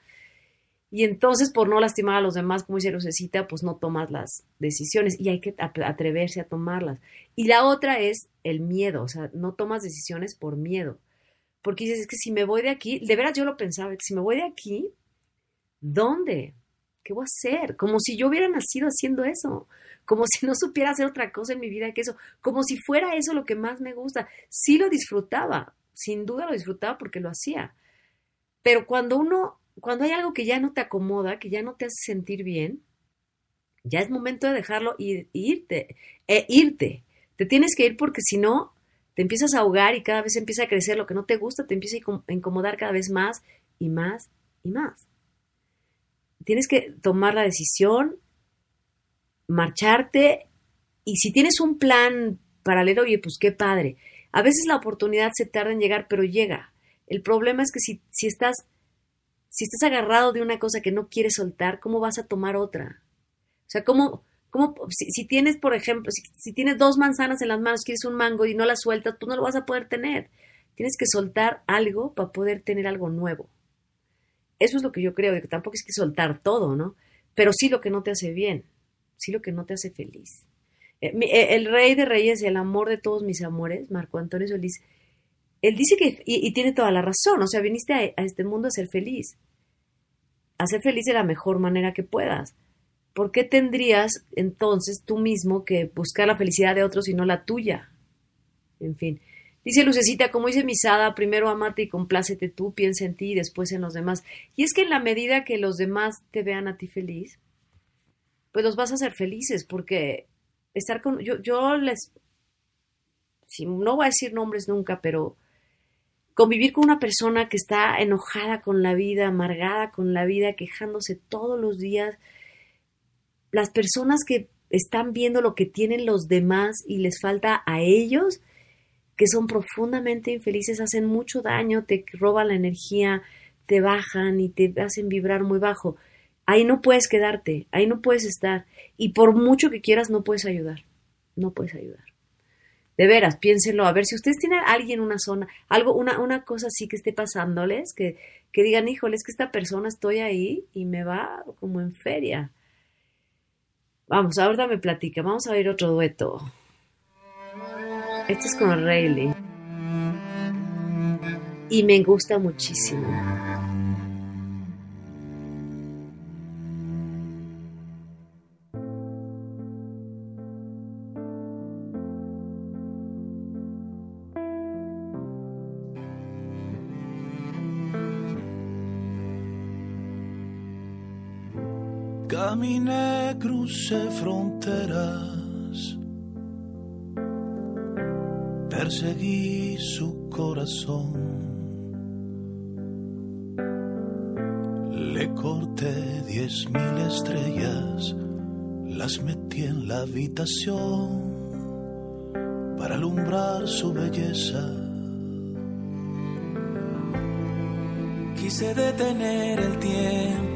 Y entonces, por no lastimar a los demás, como dice Lucecita, pues no tomas las decisiones y hay que atreverse a tomarlas. Y la otra es el miedo, o sea, no tomas decisiones por miedo porque dices, es que si me voy de aquí, de veras yo lo pensaba, que si me voy de aquí, ¿dónde? ¿Qué voy a hacer? Como si yo hubiera nacido haciendo eso, como si no supiera hacer otra cosa en mi vida que eso, como si fuera eso lo que más me gusta. Sí lo disfrutaba, sin duda lo disfrutaba porque lo hacía. Pero cuando uno, cuando hay algo que ya no te acomoda, que ya no te hace sentir bien, ya es momento de dejarlo y irte, e irte. Te tienes que ir porque si no, te empiezas a ahogar y cada vez empieza a crecer lo que no te gusta, te empieza a incomodar cada vez más y más y más. Tienes que tomar la decisión, marcharte y si tienes un plan paralelo, oye, pues qué padre. A veces la oportunidad se tarda en llegar, pero llega. El problema es que si, si estás si estás agarrado de una cosa que no quieres soltar, ¿cómo vas a tomar otra? O sea, ¿cómo, cómo si, tienes, por ejemplo, si, tienes dos manzanas en las manos, quieres un mango y no la sueltas, tú no lo vas a poder tener. Tienes que soltar algo para poder tener algo nuevo. Eso es lo que yo creo, de que tampoco es que soltar todo, ¿no? Pero sí lo que no te hace bien, sí lo que no te hace feliz. Eh, eh, el rey de reyes y el amor de todos mis amores, Marco Antonio Solís, él dice que, y, tiene toda la razón, o sea, viniste a, a este mundo a ser feliz, a ser feliz de la mejor manera que puedas. ¿Por qué tendrías entonces tú mismo que buscar la felicidad de otros y no la tuya? En fin. Dice Lucecita, como dice Misada, primero amate y complácete tú, piensa en ti y después en los demás. Y es que en la medida que los demás te vean a ti feliz, pues los vas a hacer felices, porque estar con. Yo, yo les. Si, no voy a decir nombres nunca, pero convivir con una persona que está enojada con la vida, amargada con la vida, quejándose todos los días, las personas que están viendo lo que tienen los demás y les falta a ellos, que son profundamente infelices, hacen mucho daño, te roban la energía, te bajan y te hacen vibrar muy bajo. Ahí no puedes quedarte, ahí no puedes estar. Y por mucho que quieras, no puedes ayudar. No puedes ayudar. De veras, piénsenlo. A ver, si ustedes tienen a alguien en una zona, algo, una, una cosa así que esté pasándoles, que, que digan, híjole, es que esta persona estoy ahí y me va como en feria. Vamos, ahorita me platica. Vamos a ver otro dueto. Este es con Rayleigh. Y me gusta muchísimo. Crucé fronteras, perseguí su corazón. Le corté diez mil estrellas, las metí en la habitación para alumbrar su belleza. Quise detener el tiempo.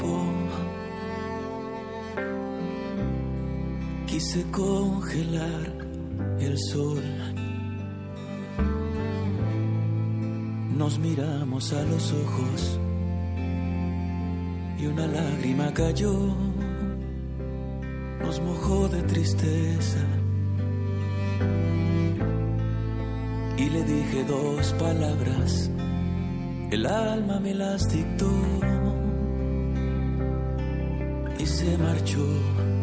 Quise congelar el sol. Nos miramos a los ojos y una lágrima cayó. Nos mojó de tristeza. Y le dije dos palabras el alma me las dictó y se marchó.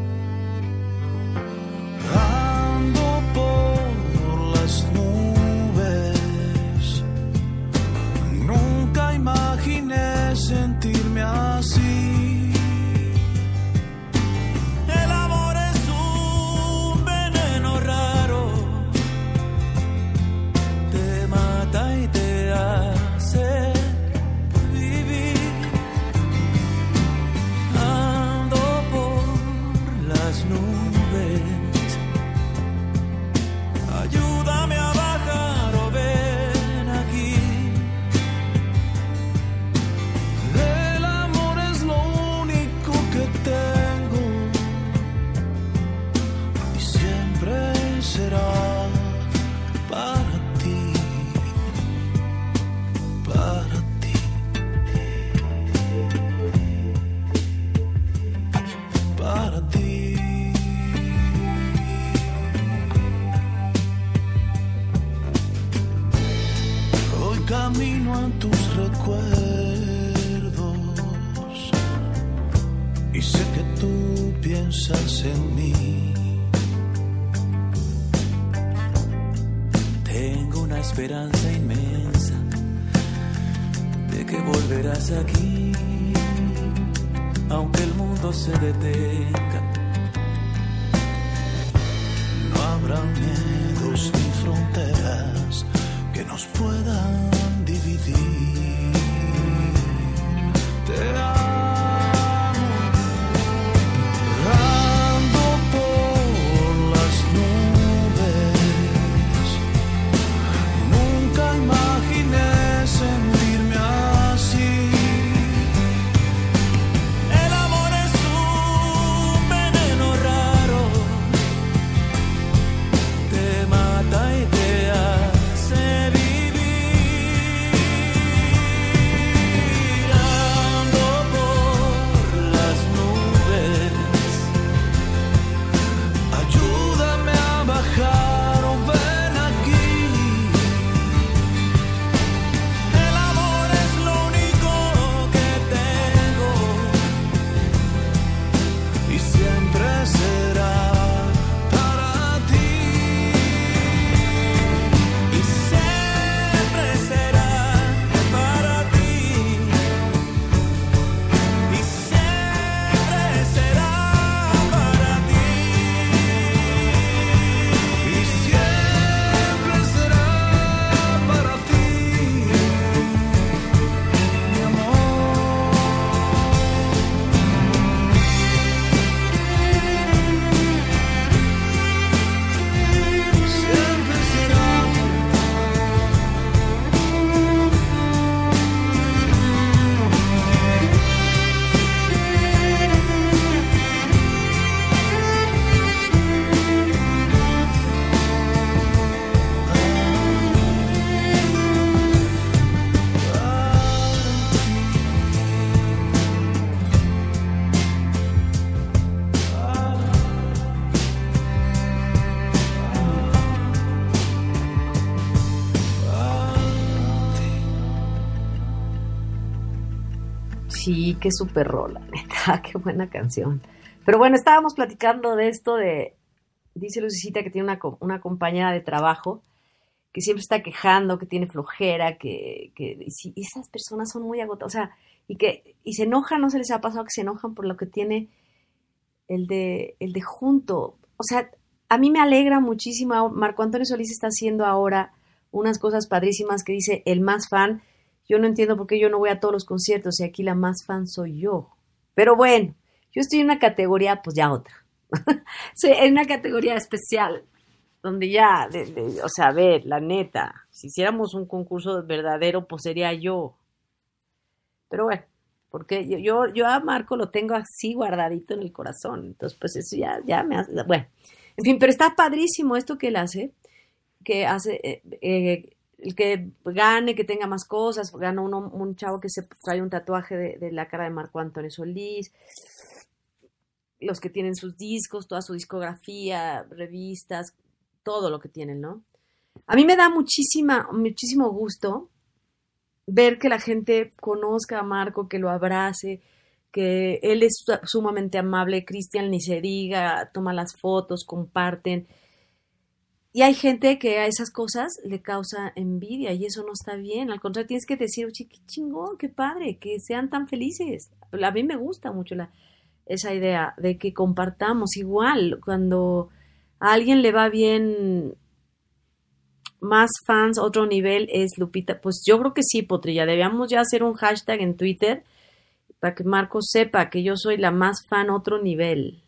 Qué súper rola, neta, qué buena canción. Pero bueno, estábamos platicando de esto de, dice Lucicita que tiene una, una compañera de trabajo que siempre está quejando, que tiene flojera, que, que esas personas son muy agotadas, o sea, y que y se enojan, no se les ha pasado que se enojan por lo que tiene el de el de junto. O sea, a mí me alegra muchísimo, Marco Antonio Solís está haciendo ahora unas cosas padrísimas que dice el más fan. Yo no entiendo por qué yo no voy a todos los conciertos y aquí la más fan soy yo. Pero bueno, yo estoy en una categoría, pues ya otra. sí, en una categoría especial, donde ya, o sea, a ver, la neta, si hiciéramos un concurso verdadero, pues sería yo. Pero bueno, porque yo, yo, yo a Marco lo tengo así guardadito en el corazón. Entonces, pues eso ya, ya me hace, bueno, en fin, pero está padrísimo esto que él hace, que hace, eh, eh, el que gane, que tenga más cosas, gana uno, un chavo que se trae un tatuaje de, la cara de Marco Antonio Solís, los que tienen sus discos, toda su discografía, revistas, todo lo que tienen, ¿no? A mí me da muchísima, muchísimo gusto ver que la gente conozca a Marco, que lo abrace, que él es su- sumamente amable, Cristian ni se diga, toma las fotos, comparten. Y hay gente que a esas cosas le causa envidia y eso no está bien. Al contrario, tienes que decir, oye, qué chingón, qué padre, que sean tan felices. A mí me gusta mucho la, esa idea de que compartamos igual cuando a alguien le va bien más fans, otro nivel es Lupita. Pues yo creo que sí, Potrilla. Debíamos ya hacer un hashtag en Twitter para que Marco sepa que yo soy la más fan, otro nivel.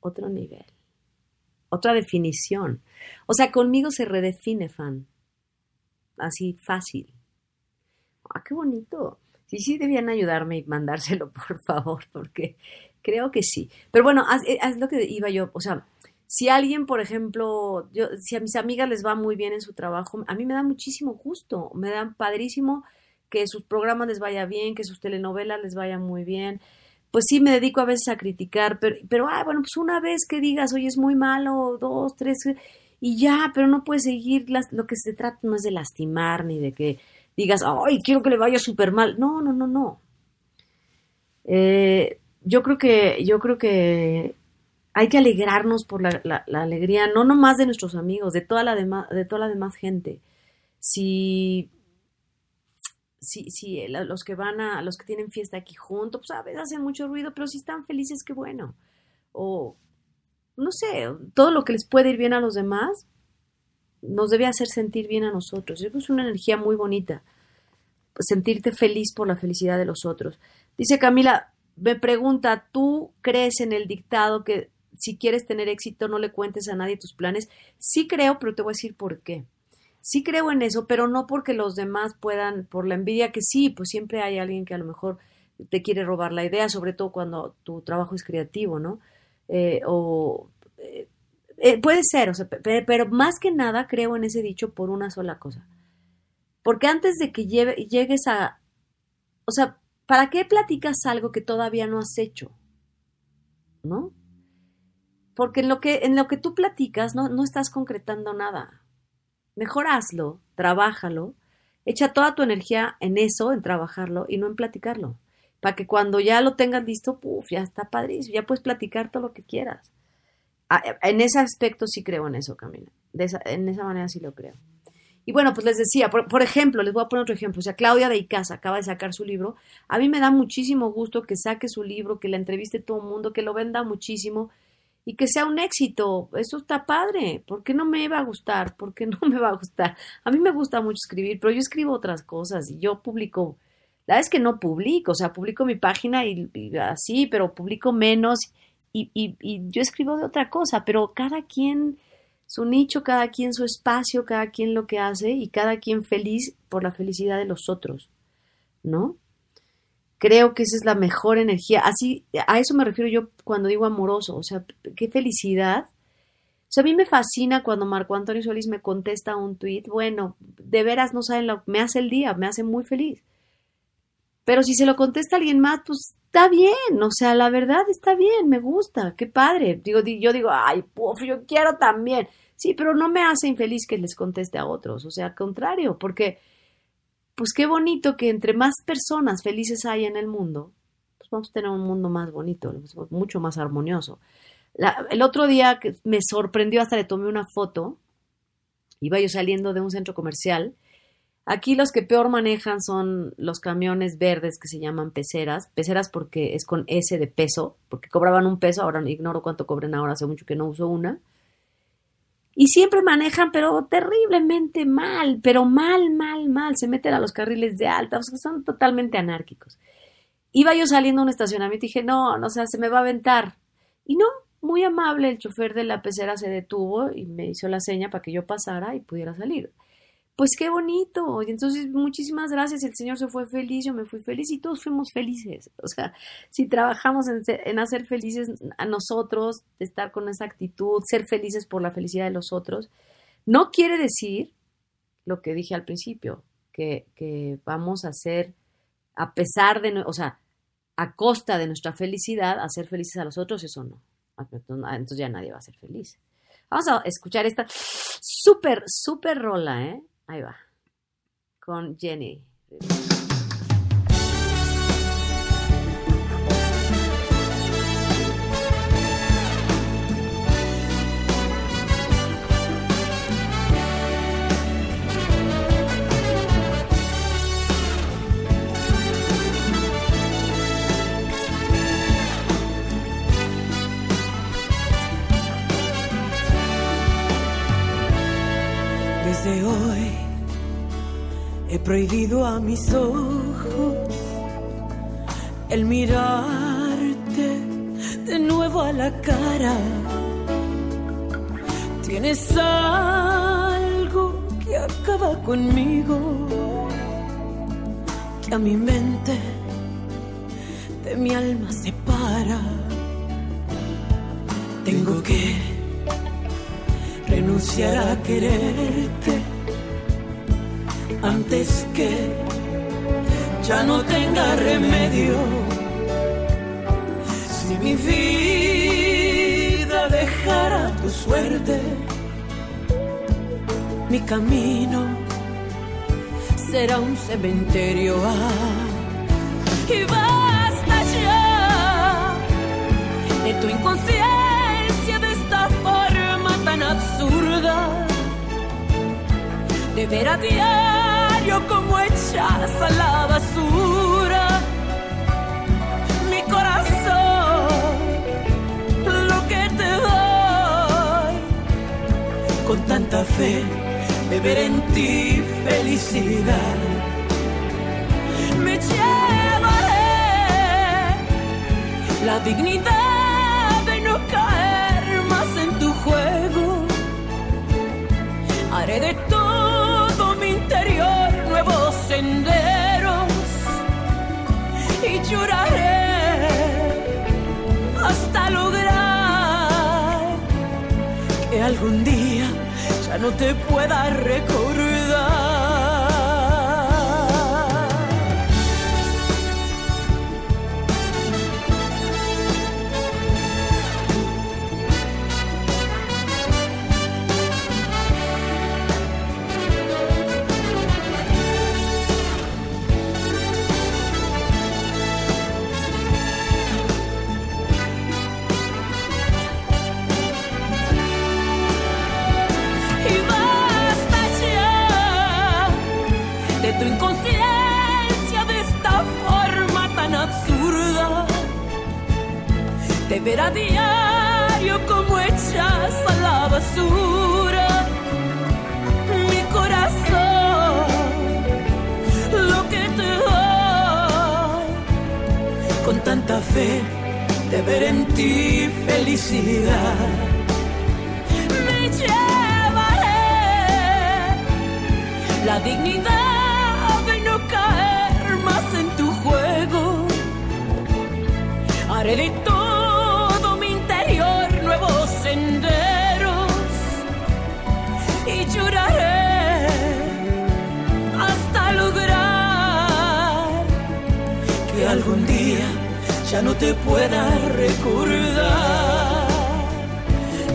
Otro nivel. Otra definición. O sea, conmigo se redefine fan. Así fácil. Ah, qué bonito. Sí, sí, debían ayudarme y mandárselo, por favor, porque creo que sí. Pero bueno, eh, haz lo que iba yo. O sea, si alguien, por ejemplo, yo, si a mis amigas les va muy bien en su trabajo, a mí me da muchísimo gusto, me dan padrísimo que sus programas les vaya bien, que sus telenovelas les vayan muy bien. Pues sí, me dedico a veces a criticar, pero, pero ah, bueno, pues una vez que digas, oye, es muy malo, dos, tres, y ya, pero no puedes seguir, las, lo que se trata no es de lastimar, ni de que digas, ay, quiero que le vaya súper mal. No, no, no, no. Eh, yo creo que, yo creo que hay que alegrarnos por la, alegría, no nomás de nuestros amigos, de toda la demás, de toda la demás gente. Si, si, si los que van a, los que tienen fiesta aquí juntos, pues a veces hacen mucho ruido, pero si están felices, qué bueno. O, no sé, todo lo que les puede ir bien a los demás, nos debe hacer sentir bien a nosotros. Yo es una energía muy bonita, sentirte feliz por la felicidad de los otros. Dice Camila, me pregunta, ¿tú crees en el dictado que si quieres tener éxito no le cuentes a nadie tus planes? Sí creo, pero te voy a decir por qué. Sí creo en eso, pero no porque los demás puedan, por la envidia que sí, pues siempre hay alguien que a lo mejor te quiere robar la idea, sobre todo cuando tu trabajo es creativo, ¿no? Eh, o eh, eh, puede ser, o sea, pero, más que nada creo en ese dicho por una sola cosa. Porque antes de que llegues a, o sea, ¿para qué platicas algo que todavía no has hecho? ¿No? Porque en lo que, en lo que tú platicas no, no estás concretando nada. Mejor hazlo, trabájalo, echa toda tu energía en eso, en trabajarlo y no en platicarlo. Para que cuando ya lo tengas listo, puf, ya está padrísimo, ya puedes platicar todo lo que quieras. En ese aspecto sí creo en eso, Camila. De esa, en esa manera sí lo creo. Y bueno, pues les decía, por, por, ejemplo, les voy a poner otro ejemplo. O sea, Claudia de Icaza acaba de sacar su libro. A mí me da muchísimo gusto que saque su libro, que la entreviste todo el mundo, que lo venda muchísimo y que sea un éxito. Eso está padre. ¿Por qué no me va a gustar? ¿Por qué no me va a gustar? A mí me gusta mucho escribir, pero yo escribo otras cosas y yo publico. La es que no publico, o sea, publico mi página y, y así, pero publico menos y, y, y yo escribo de otra cosa, pero cada quien su nicho, cada quien su espacio, cada quien lo que hace y cada quien feliz por la felicidad de los otros, ¿no? Creo que esa es la mejor energía. Así, a eso me refiero yo cuando digo amoroso, o sea, qué felicidad. O sea, a mí me fascina cuando Marco Antonio Solís me contesta un tweet, bueno, de veras no saben lo me hace el día, me hace muy feliz. Pero si se lo contesta alguien más, pues está bien, o sea, la verdad está bien, me gusta, qué padre. Digo, yo digo, ay, puf, yo quiero también. Sí, pero no me hace infeliz que les conteste a otros, o sea, al contrario, porque, pues qué bonito que entre más personas felices hay en el mundo, pues vamos a tener un mundo más bonito, mucho más armonioso. El otro día me sorprendió, hasta le tomé una foto, iba yo saliendo de un centro comercial, Aquí los que peor manejan son los camiones verdes que se llaman peceras. Peceras porque es con S de peso, porque cobraban un peso, ahora ignoro cuánto cobren ahora, hace mucho que no uso una. Y siempre manejan, pero terriblemente mal, pero mal, mal, mal. Se meten a los carriles de alta, o sea, son totalmente anárquicos. Iba yo saliendo a un estacionamiento y dije, no, no, o sea, se me va a aventar. Y no, muy amable, el chofer de la pecera se detuvo y me hizo la seña para que yo pasara y pudiera salir. Pues qué bonito. Y entonces, muchísimas gracias. El Señor se fue feliz, yo me fui feliz y todos fuimos felices. O sea, si trabajamos en, en hacer felices a nosotros, estar con esa actitud, ser felices por la felicidad de los otros, no quiere decir lo que dije al principio, que, que vamos a ser, a pesar de, o sea, a costa de nuestra felicidad, hacer felices a los otros, eso no. Entonces ya nadie va a ser feliz. Vamos a escuchar esta súper, súper rola, ¿eh? Ahí va. Con Jenny. Prohibido a mis ojos el mirarte de nuevo a la cara. Tienes algo que acaba conmigo, que a mi mente de mi alma separa. Tengo que renunciar a quererte antes que ya no tenga remedio. Si mi vida dejara tu suerte, mi camino será un cementerio. Ah, y basta ya de tu inconsciencia, de esta forma tan absurda, de ver a diario como echas a la basura mi corazón, lo que te doy, con tanta fe de ver en ti felicidad. Me llevaré la dignidad de no caer más en tu juego. Haré de todo lloraré hasta lograr que algún día ya no te pueda recordar. Ver a diario como echas a la basura mi corazón, lo que te doy, con tanta fe de ver en ti felicidad me llevaré la dignidad de no caer más en tu juego. Haré de todo algún día ya no te pueda recordar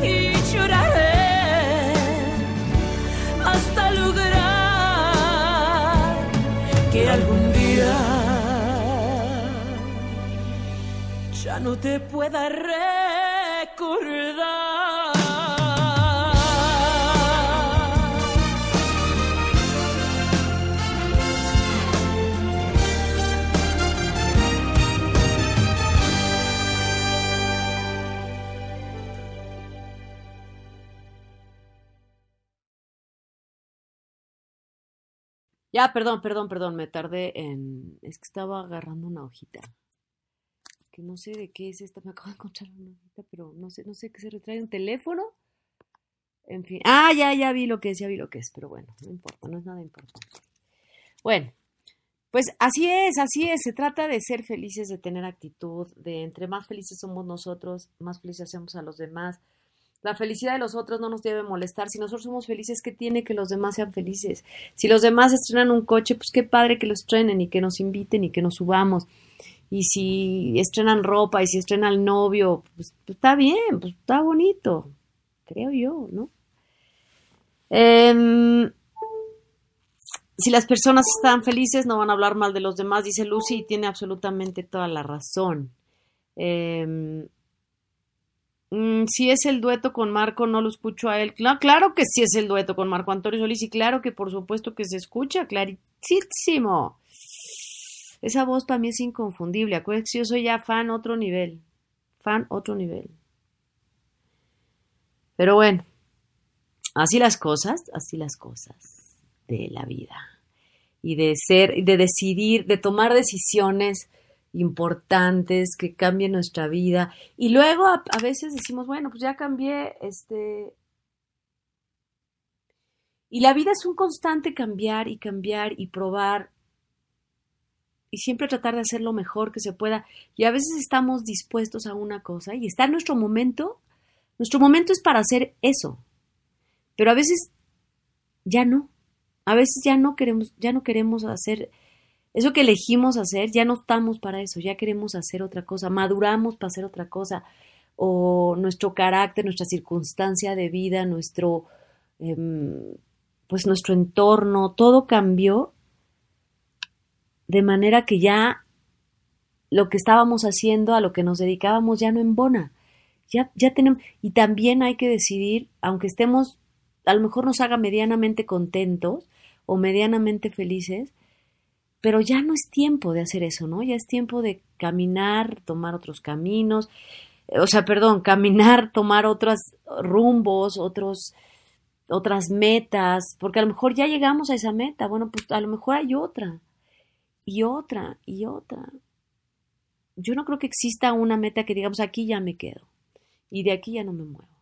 y lloraré hasta lograr que algún día ya no te pueda recordar. Ya, perdón, perdón, perdón, me tardé en... Es que estaba agarrando una hojita. Que no sé de qué es esta, me acabo de encontrar una hojita, pero no sé, no sé qué se retrae un teléfono. En fin. Ah, ya, ya vi lo que es, ya vi lo que es, pero bueno, no importa, no es nada importante. Bueno, pues así es, así es, se trata de ser felices, de tener actitud, de entre más felices somos nosotros, más felices hacemos a los demás. La felicidad de los otros no nos debe molestar. Si nosotros somos felices, ¿qué tiene que los demás sean felices? Si los demás estrenan un coche, pues qué padre que lo estrenen y que nos inviten y que nos subamos. Y si estrenan ropa y si estrenan al novio, pues, pues está bien, pues está bonito, creo yo, ¿no? Em, si las personas están felices, no van a hablar mal de los demás, dice Lucy, y tiene absolutamente toda la razón. Em, mm, si es el dueto con Marco, no lo escucho a él. Claro, claro que sí es el dueto con Marco Antonio Solís, y claro que por supuesto que se escucha, clarísimo. Esa voz para mí es inconfundible. Acuérdense yo soy ya fan otro nivel. Fan otro nivel. Pero bueno, así las cosas, así las cosas de la vida. Y de ser, de decidir, de tomar decisiones importantes que cambien nuestra vida. Y luego a, veces decimos, bueno, pues ya cambié, este. Y la vida es un constante cambiar y cambiar y probar y siempre tratar de hacer lo mejor que se pueda. Y a veces estamos dispuestos a una cosa y está nuestro momento. Nuestro momento es para hacer eso. Pero a veces ya no. A veces ya no queremos, ya no queremos hacer eso que elegimos hacer, ya no estamos para eso, ya queremos hacer otra cosa, maduramos para hacer otra cosa, o nuestro carácter, nuestra circunstancia de vida, nuestro, eh, pues nuestro entorno, todo cambió de manera que ya lo que estábamos haciendo, a lo que nos dedicábamos, ya no embona. Ya, ya tenemos, y también hay que decidir, aunque estemos, a lo mejor nos haga medianamente contentos o medianamente felices, pero ya no es tiempo de hacer eso, ¿no? Ya es tiempo de caminar, tomar otros caminos, o sea, perdón, caminar, tomar otros rumbos, otros, otras metas, porque a lo mejor ya llegamos a esa meta, bueno, pues a lo mejor hay otra y otra y otra. Yo no creo que exista una meta que digamos aquí ya me quedo y de aquí ya no me muevo.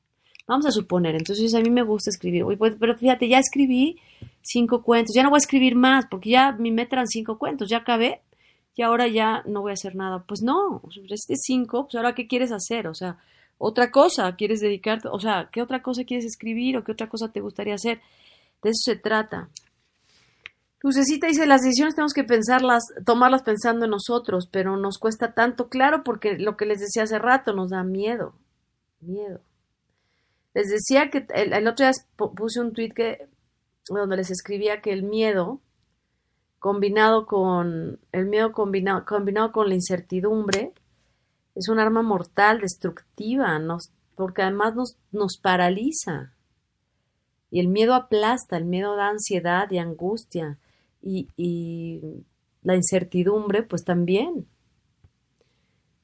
Vamos a suponer, entonces a mí me gusta escribir, pues, pero fíjate, ya escribí cinco cuentos, ya no voy a escribir más porque ya mi meta eran cinco cuentos, ya acabé y ahora ya no voy a hacer nada. Pues no, este cinco, pues ahora qué quieres hacer, o sea, otra cosa quieres dedicarte, o sea, qué otra cosa quieres escribir o qué otra cosa te gustaría hacer. De eso se trata. Lucecita dice, las decisiones tenemos que pensarlas, tomarlas pensando en nosotros, pero nos cuesta tanto, claro, porque lo que les decía hace rato nos da miedo, miedo. Les decía que el, otro día puse un tweet que, donde les escribía que el miedo combinado con, el miedo combinado, combinado con la incertidumbre es un arma mortal, destructiva, nos, porque además nos, nos paraliza. Y el miedo aplasta, el miedo da ansiedad y angustia y, y la incertidumbre, pues también.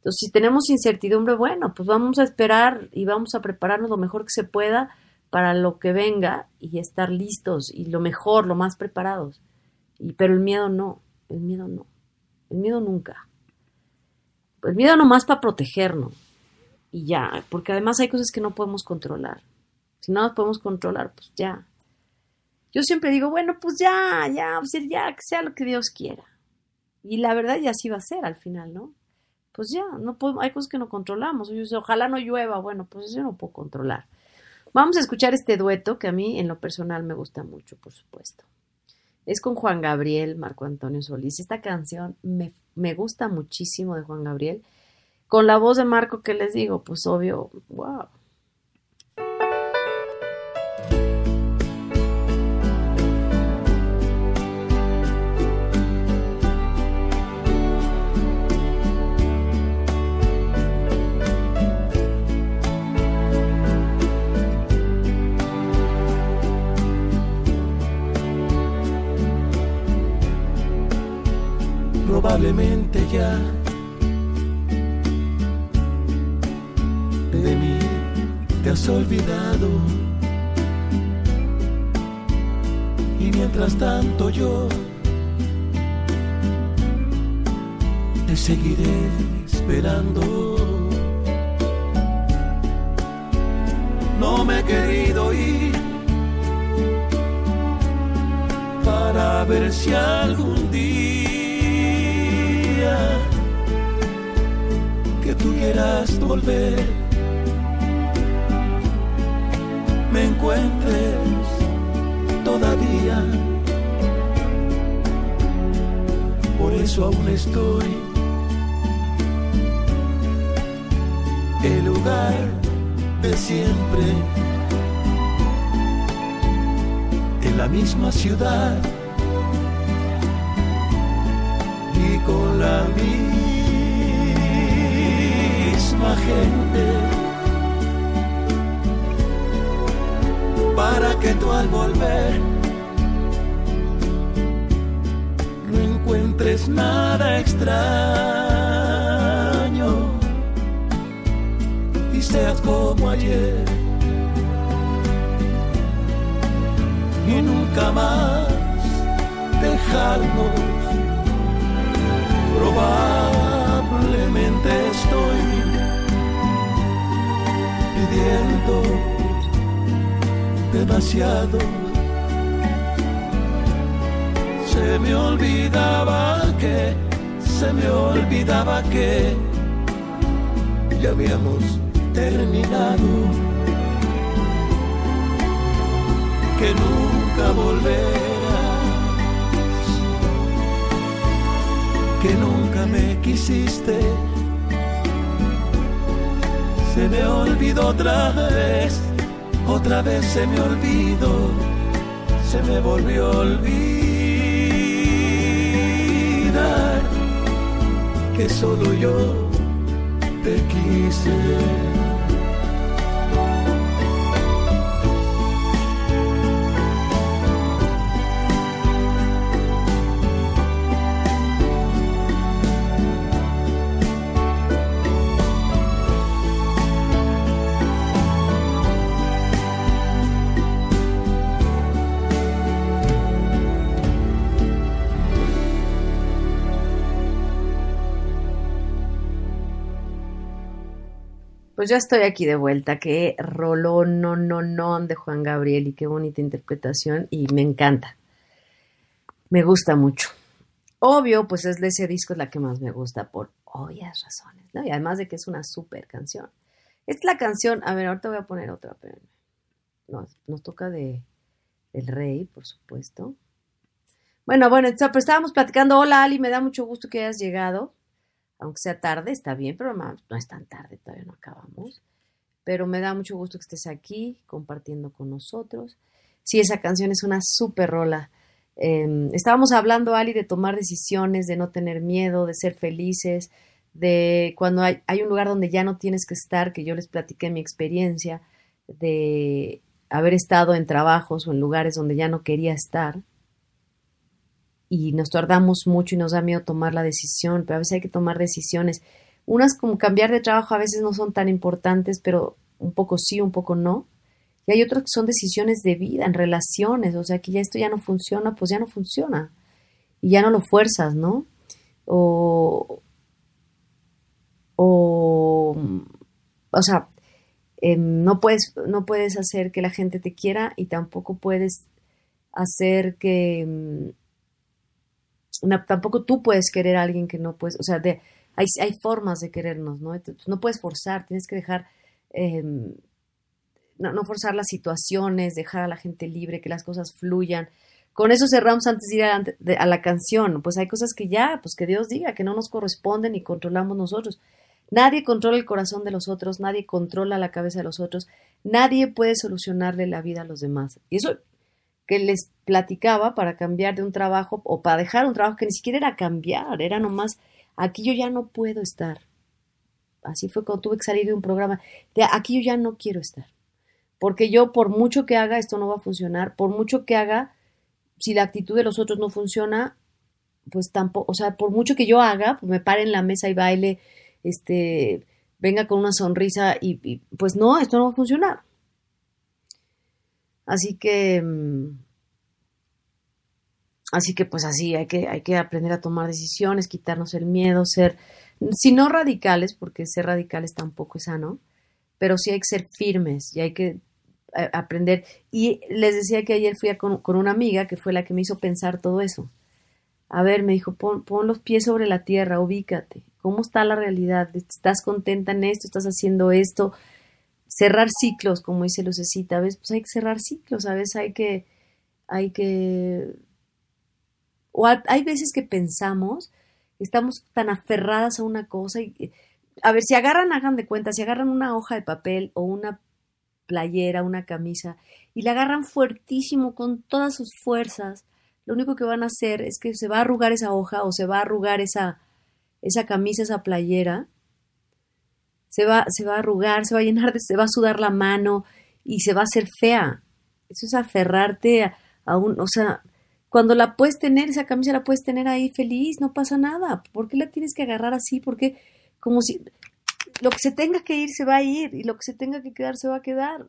Entonces, si tenemos incertidumbre, bueno, pues vamos a esperar y vamos a prepararnos lo mejor que se pueda para lo que venga y estar listos y lo mejor, lo más preparados. Y, pero el miedo no, el miedo no, el miedo nunca. El miedo nomás para protegernos y ya, porque además hay cosas que no podemos controlar. Si no las podemos controlar, pues ya, yo siempre digo, bueno, pues ya, ya, pues ya, que sea lo que Dios quiera. Y la verdad ya así va a ser al final, ¿no? Pues ya, no puedo, hay cosas que no controlamos. ojalá no llueva, bueno, pues eso no puedo controlar. Vamos a escuchar este dueto que a mí en lo personal me gusta mucho, por supuesto. Es con Juan Gabriel, Marco Antonio Solís. Esta canción me, me gusta muchísimo de Juan Gabriel. Con la voz de Marco, que les digo? Pues obvio, wow. probablemente ya de mí te has olvidado. Y mientras tanto yo te seguiré esperando. No me he querido ir para ver si algún día que tú quieras volver. Me encuentres todavía. Por eso aún estoy el lugar de siempre. En la misma ciudad con la misma gente. Para que tú al volver no encuentres nada extraño y seas como ayer. Y nunca más dejarnos demasiado. Se me olvidaba que, se me olvidaba que ya habíamos terminado, que nunca volverás, que nunca me quisiste. Se me olvidó otra vez otra vez se me olvidó, se me volvió a olvidar que solo yo te quise. Pues ya estoy aquí de vuelta. Qué rolón, no, no, no de Juan Gabriel y qué bonita interpretación y me encanta. Me gusta mucho. Obvio, pues es de ese disco es la que más me gusta por obvias razones, ¿no? Y además de que es una súper canción. Es la canción, a ver, ahorita voy a poner otra, pero no, nos toca de El Rey, por supuesto. Bueno, bueno, pues estábamos platicando. Hola Ali, me da mucho gusto que hayas llegado aunque sea tarde, está bien, pero no, es tan tarde, todavía no acabamos. Pero me da mucho gusto que estés aquí compartiendo con nosotros. Sí, esa canción es una súper rola. Eh, estábamos hablando, Ali, de tomar decisiones, de no tener miedo, de ser felices, de cuando hay, hay un lugar donde ya no tienes que estar, que yo les platiqué mi experiencia, de haber estado en trabajos o en lugares donde ya no quería estar y nos tardamos mucho y nos da miedo tomar la decisión, pero a veces hay que tomar decisiones. Unas como cambiar de trabajo a veces no son tan importantes, pero un poco sí, un poco no. Y hay otras que son decisiones de vida, en relaciones, o sea, que ya esto ya no funciona, pues ya no funciona. Y ya no lo fuerzas, ¿no? O, o, o sea, eh, no, puedes, no puedes hacer que la gente te quiera y tampoco puedes hacer que tampoco tú puedes querer a alguien que no puedes, o sea, de, hay, hay formas de querernos, ¿no? No puedes forzar, tienes que dejar, no, no, forzar las situaciones, dejar a la gente libre, que las cosas fluyan. Con eso cerramos antes de ir a, de, a la canción, pues hay cosas que ya, pues que Dios diga, que no nos corresponden y controlamos nosotros. Nadie controla el corazón de los otros, nadie controla la cabeza de los otros, nadie puede solucionarle la vida a los demás. Y eso les platicaba para cambiar de un trabajo o para dejar un trabajo que ni siquiera era cambiar, era nomás, aquí yo ya no puedo estar. Así fue cuando tuve que salir de un programa, de aquí yo ya no quiero estar. Porque yo, por mucho que haga, esto no va a funcionar, por mucho que haga, si la actitud de los otros no funciona, pues tampoco, o sea, por mucho que yo haga, pues me pare en la mesa y baile, este, venga con una sonrisa y pues no, esto no va a funcionar. Así que Así que pues así hay que, hay que aprender a tomar decisiones, quitarnos el miedo, ser, si no radicales, porque ser radicales tampoco es sano, pero sí hay que ser firmes y hay que eh, aprender. Y les decía que ayer fui a con, con una amiga que fue la que me hizo pensar todo eso. A ver, me dijo, pon, pon los pies sobre la tierra, ubícate. ¿Cómo está la realidad? ¿Estás contenta en esto? ¿Estás haciendo esto? Cerrar ciclos, como dice Lucecita, ¿ves? Pues hay que cerrar ciclos, a veces hay que, hay que o ha- hay veces que pensamos, estamos tan aferradas a una cosa y, a ver, si agarran, hagan de cuenta, si agarran una hoja de papel o una playera, una camisa, y la agarran fuertísimo con todas sus fuerzas, lo único que van a hacer es que se va a arrugar esa hoja o se va a arrugar esa, esa camisa, esa playera, se va, se va a arrugar, se va a llenar de, se va a sudar la mano y se va a hacer fea. Eso es aferrarte a, a un, o sea, cuando la puedes tener, esa camisa la puedes tener ahí feliz, no pasa nada. ¿Por qué la tienes que agarrar así? Porque como si lo que se tenga que ir se va a ir y lo que se tenga que quedar se va a quedar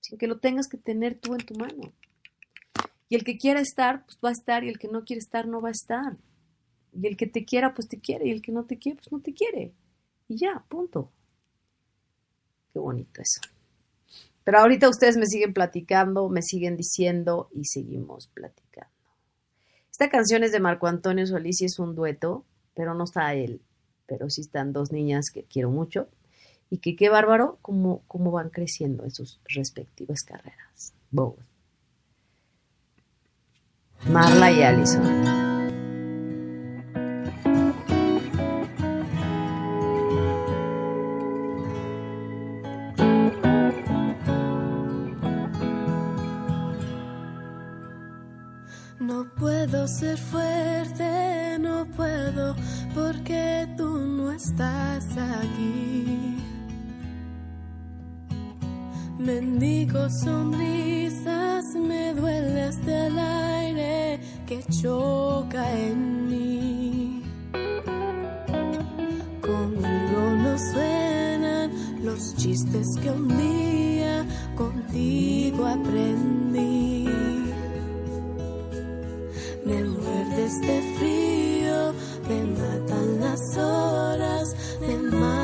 sin que lo tengas que tener tú en tu mano. Y el que quiera estar, pues va a estar y el que no quiere estar no va a estar. Y el que te quiera, pues te quiere y el que no te quiere, pues no te quiere. Y ya, punto. Qué bonito eso. Pero ahorita ustedes me siguen platicando, me siguen diciendo y seguimos platicando. Esta canción es de Marco Antonio Solís y es un dueto, pero no está él, pero sí están dos niñas que quiero mucho y que qué bárbaro cómo, cómo van creciendo en sus respectivas carreras. Both. Marla y Allison. Ser fuerte, no puedo, porque tú no estás aquí. Mendigo sonrisas, me duele hasta el aire que choca en mí. Conmigo no suenan los chistes que un día contigo aprendí. Este frío, me matan las horas, me matan.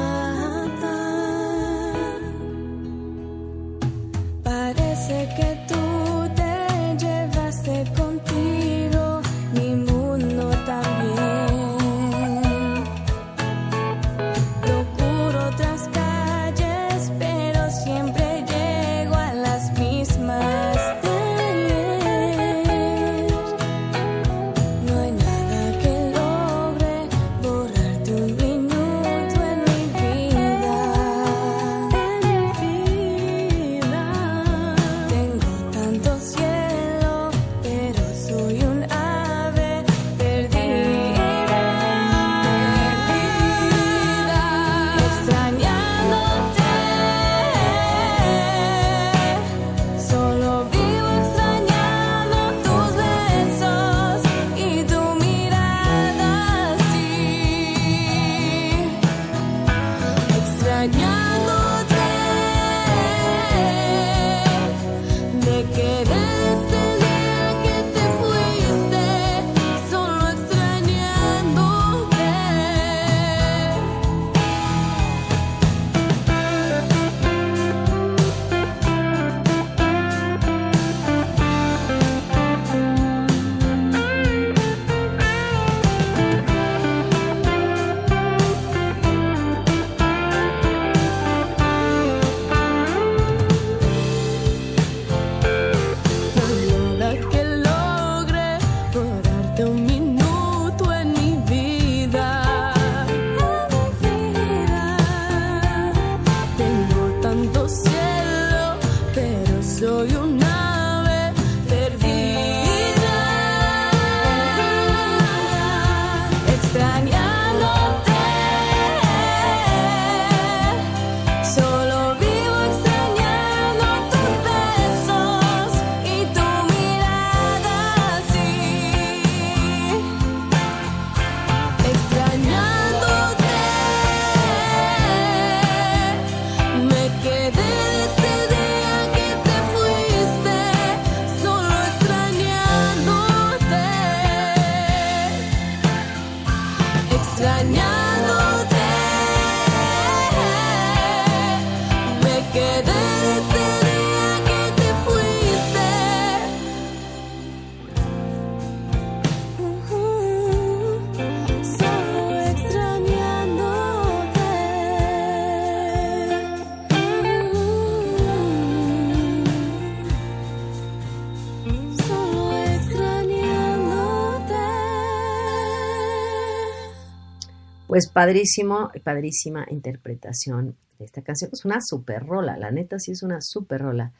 Pues padrísimo, padrísima interpretación de esta canción. Es una super rola, la neta sí es una super rola.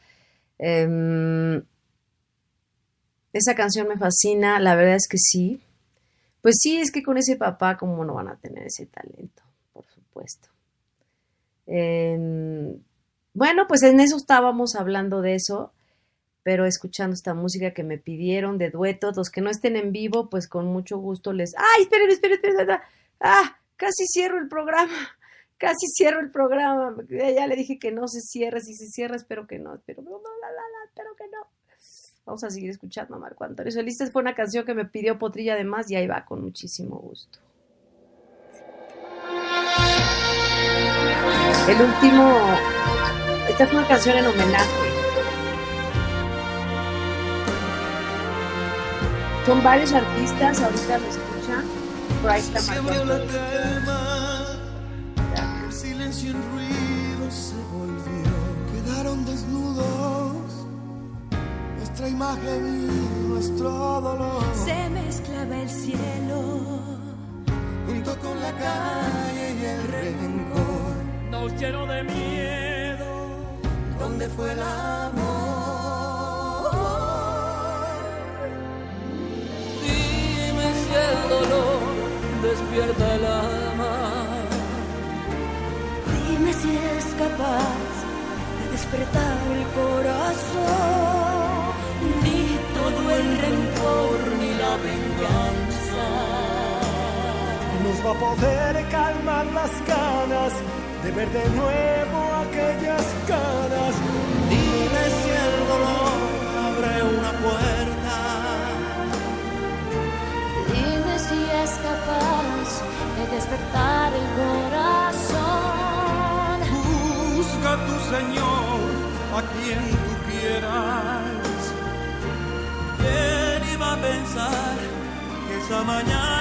Em, esa canción me fascina, la verdad es que sí. Pues sí, es que con ese papá, ¿cómo no van a tener ese talento? Por supuesto. Em, bueno, pues en eso estábamos hablando de eso, pero escuchando esta música que me pidieron de duetos, los que no estén en vivo, pues con mucho gusto les... ¡Ay, esperen, esperen, esperen! esperen! ¡Ah! Casi cierro el programa. Casi cierro el programa. Ya le dije que no se cierre. Si se cierra, espero que no. Espero, no, la, la, la, espero que no. Vamos a seguir escuchando a Marco Antonio Solís. Fue una canción que me pidió Potrilla además y ahí va con muchísimo gusto. El último. Esta fue una canción en homenaje. Son varios artistas, ahorita lo escuchan. Marco Siempre la calma, el silencio en ruido se volvió. Quedaron desnudos, nuestra imagen y nuestro dolor. Se mezclaba el cielo. Junto con la calle y el rencor. Nos llenó de miedo. ¿Dónde fue el amor? Dime si el dolor despierta el alma. Dime si es capaz de despertar el corazón. Ni todo el rencor ni la venganza. Nos va a poder calmar las ganas de ver de nuevo aquellas caras. Dime si el dolor abre una puerta. Dime si es capaz despertar el corazón. Busca tu Señor a quien tú quieras. ¿Quién iba a pensar que esa mañana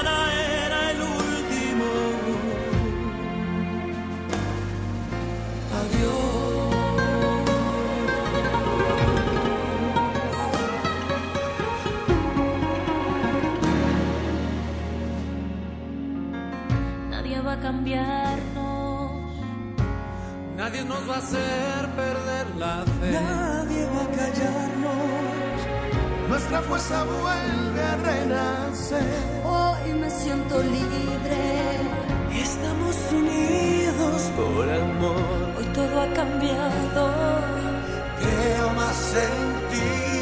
cambiarnos. Nadie nos va a hacer perder la fe. Nadie va a callarnos. Nuestra fuerza vuelve a renacer. Hoy me siento libre. Estamos unidos por amor. Hoy todo ha cambiado. Creo más en ti.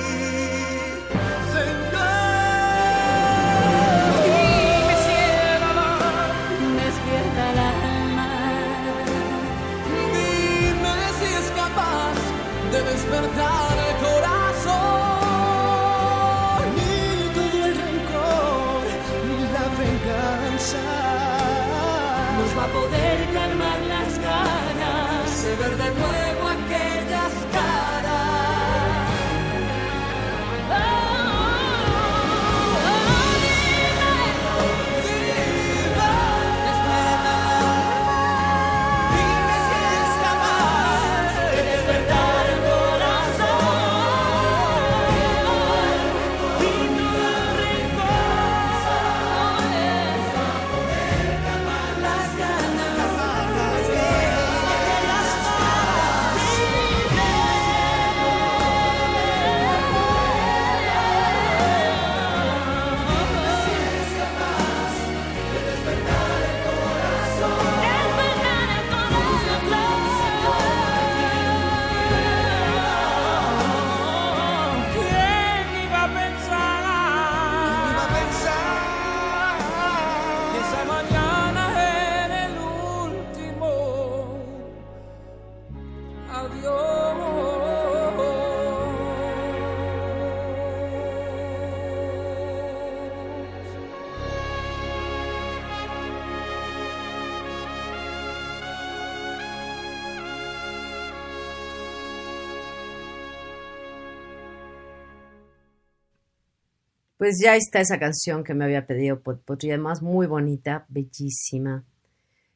De Pues ya está esa canción que me había pedido Pot Potri, además muy bonita, bellísima.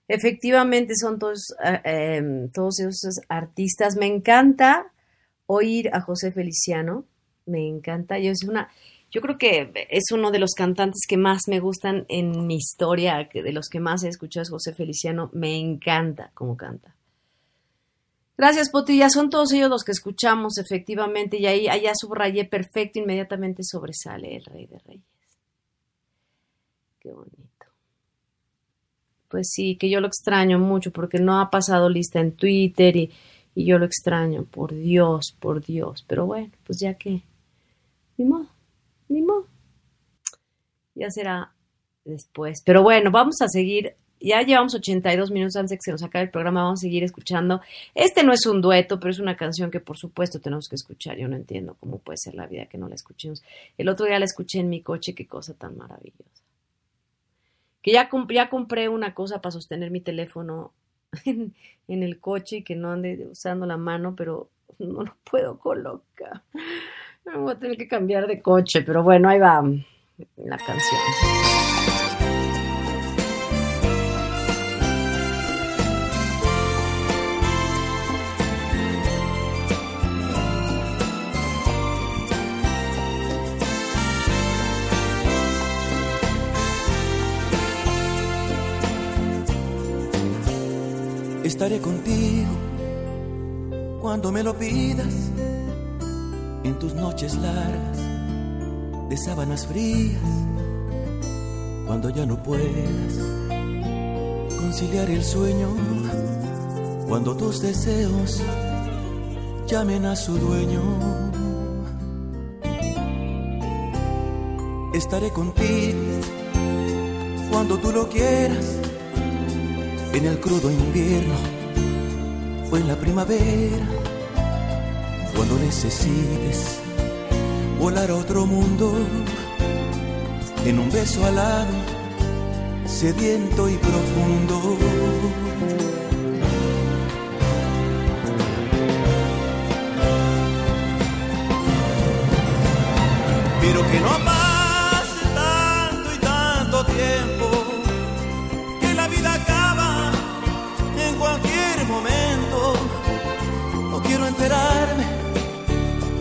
Efectivamente son todos, eh, em, todos esos artistas. Me encanta oír a José Feliciano, me encanta. Yo es una, Yo creo que es uno de los cantantes que más me gustan en mi historia, de los que más he escuchado es José Feliciano. Me encanta cómo canta. Gracias, Potilla. Son todos ellos los que escuchamos, efectivamente. Y ahí allá subrayé perfecto, inmediatamente sobresale el Rey de Reyes. Qué bonito. Pues sí, que yo lo extraño mucho porque no ha pasado lista en Twitter y, y yo lo extraño. Por Dios, por Dios. Pero bueno, pues ya que. Ni modo, ni modo. Ya será después. Pero bueno, vamos a seguir ya llevamos 82 minutos antes de que se nos acabe el programa, vamos a seguir escuchando. Este no es un dueto, pero es una canción que por supuesto tenemos que escuchar. Yo no entiendo cómo puede ser la vida que no la escuchemos. El otro día la escuché en mi coche, qué cosa tan maravillosa. Que ya, ya compré una cosa para sostener mi teléfono en, el coche y que no ande usando la mano, pero no lo puedo colocar. Me voy a tener que cambiar de coche, pero bueno, ahí va la canción. Estaré contigo cuando me lo pidas, en tus noches largas de sábanas frías, cuando ya no puedas conciliar el sueño, cuando tus deseos llamen a su dueño. Estaré contigo cuando tú lo quieras en el crudo invierno en la primavera, cuando necesites volar a otro mundo, en un beso alado, sediento y profundo. Pero que no enterarme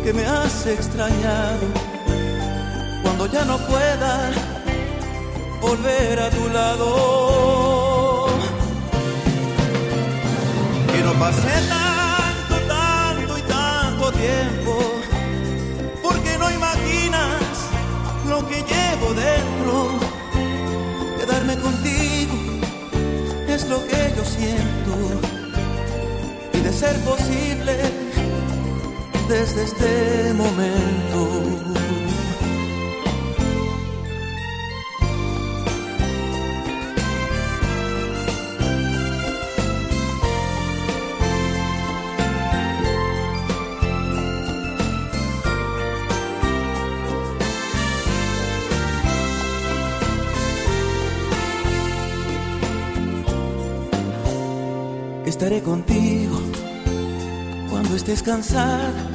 que me has extrañado cuando ya no pueda volver a tu lado. Que no pase tanto, tanto y tanto tiempo, porque no imaginas lo que llevo dentro. Quedarme contigo es lo que yo siento y de ser posible desde este momento. Estaré contigo cuando estés cansada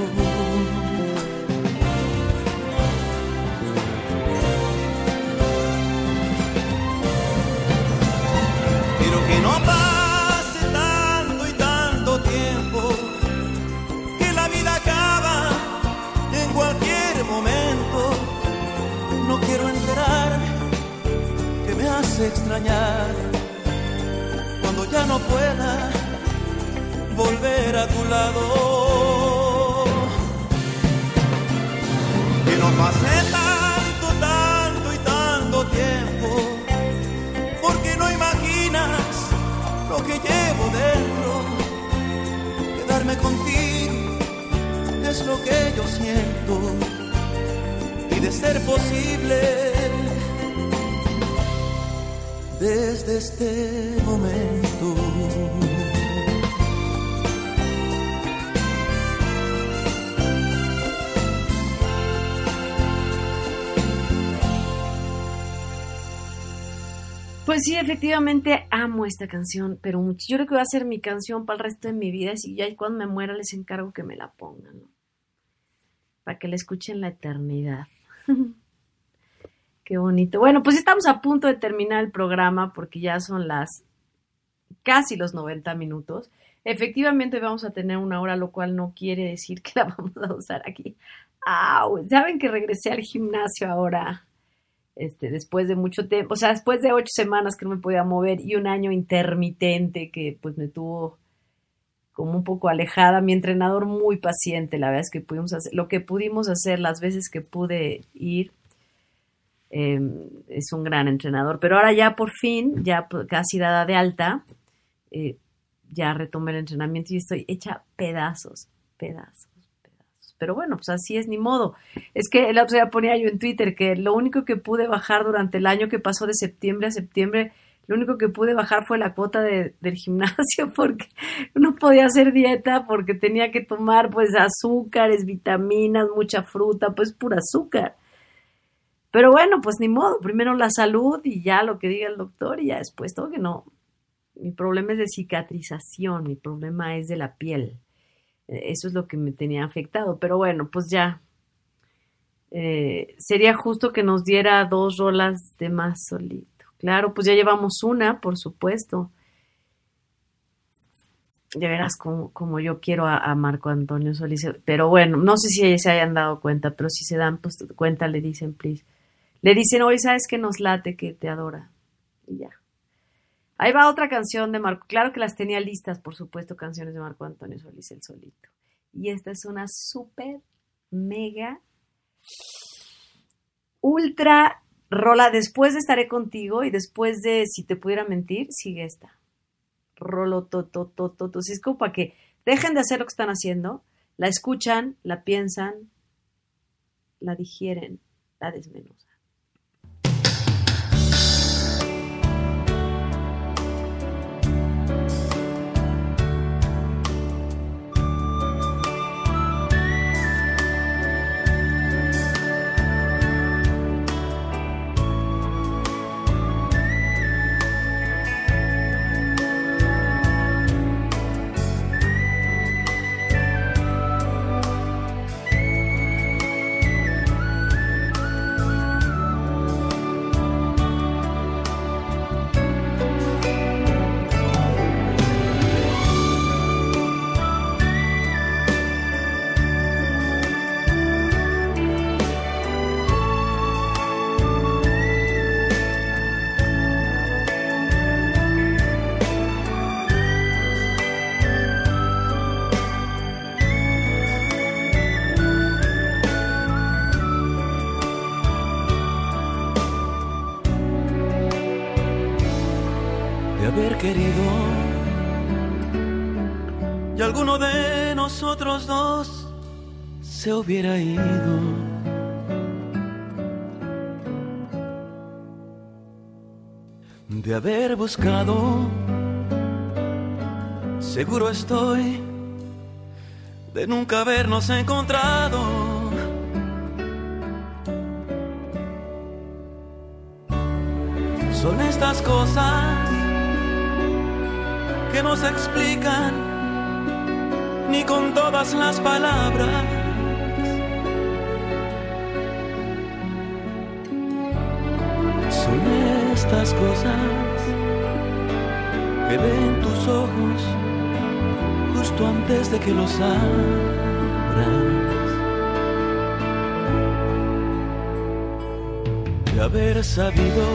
Pues sí, efectivamente amo esta canción, pero mucho. Yo creo que va a ser mi canción para el resto de mi vida. Y ya cuando me muera les encargo que me la pongan. ¿no? para que la escuchen la eternidad. Qué bonito. Bueno, pues estamos a punto de terminar el programa porque ya son las casi los 90 minutos. Efectivamente vamos a tener una hora, lo cual no quiere decir que la vamos a usar aquí. ¡Au! Saben que regresé al gimnasio ahora, este, después de mucho tiempo, o sea, después de ocho semanas que no me podía mover y un año intermitente que pues me tuvo como un poco alejada. Mi entrenador muy paciente, la verdad es que pudimos hacer, lo que pudimos hacer las veces que pude ir, eh, es un gran entrenador. Pero ahora ya por fin, ya casi dada de alta, eh, ya retomé el entrenamiento y estoy hecha pedazos, pedazos. Pero bueno, pues así es, ni modo. Es que el otro día ponía yo en Twitter que lo único que pude bajar durante el año que pasó de septiembre a septiembre, lo único que pude bajar fue la cuota de, del gimnasio porque no podía hacer dieta porque tenía que tomar pues azúcares, vitaminas, mucha fruta, pues pura azúcar. Pero bueno, pues ni modo, primero la salud y ya lo que diga el doctor y ya después todo que no, mi problema es de cicatrización, mi problema es de la piel. Eso es lo que me tenía afectado. Pero bueno, pues ya. Eh, sería justo que nos diera dos rolas de más solito. Claro, pues ya llevamos una, por supuesto. Ya verás como, como yo quiero a, Marco Antonio Solís. Pero bueno, no sé si se hayan dado cuenta, pero si se dan pues, cuenta, le dicen, please. Le dicen, hoy sabes que nos late, que te adora. Y ya. Ahí va otra canción de Marco. Claro que las tenía listas, por supuesto, canciones de Marco Antonio Solís el solito. Y esta es una súper, mega, ultra rola. Después de Estaré contigo y después de Si te pudiera mentir, sigue esta. Rolo, to, to, es como para que dejen de hacer lo que están haciendo, la escuchan, la piensan, la digieren, la desmenuzan. Nosotros dos se hubiera ido. De haber buscado, seguro estoy de nunca habernos encontrado. Son estas cosas que nos explican ni con todas las palabras. Son estas cosas que ven tus ojos justo antes de que los abras. De haber sabido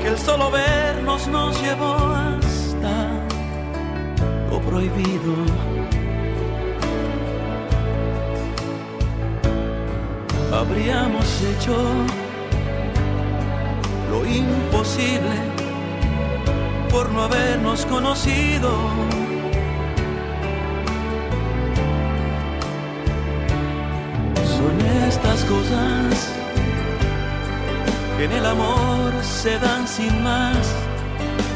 que el solo vernos nos llevó hasta prohibido. Habríamos hecho lo imposible por no habernos conocido. Son estas cosas que en el amor se dan sin más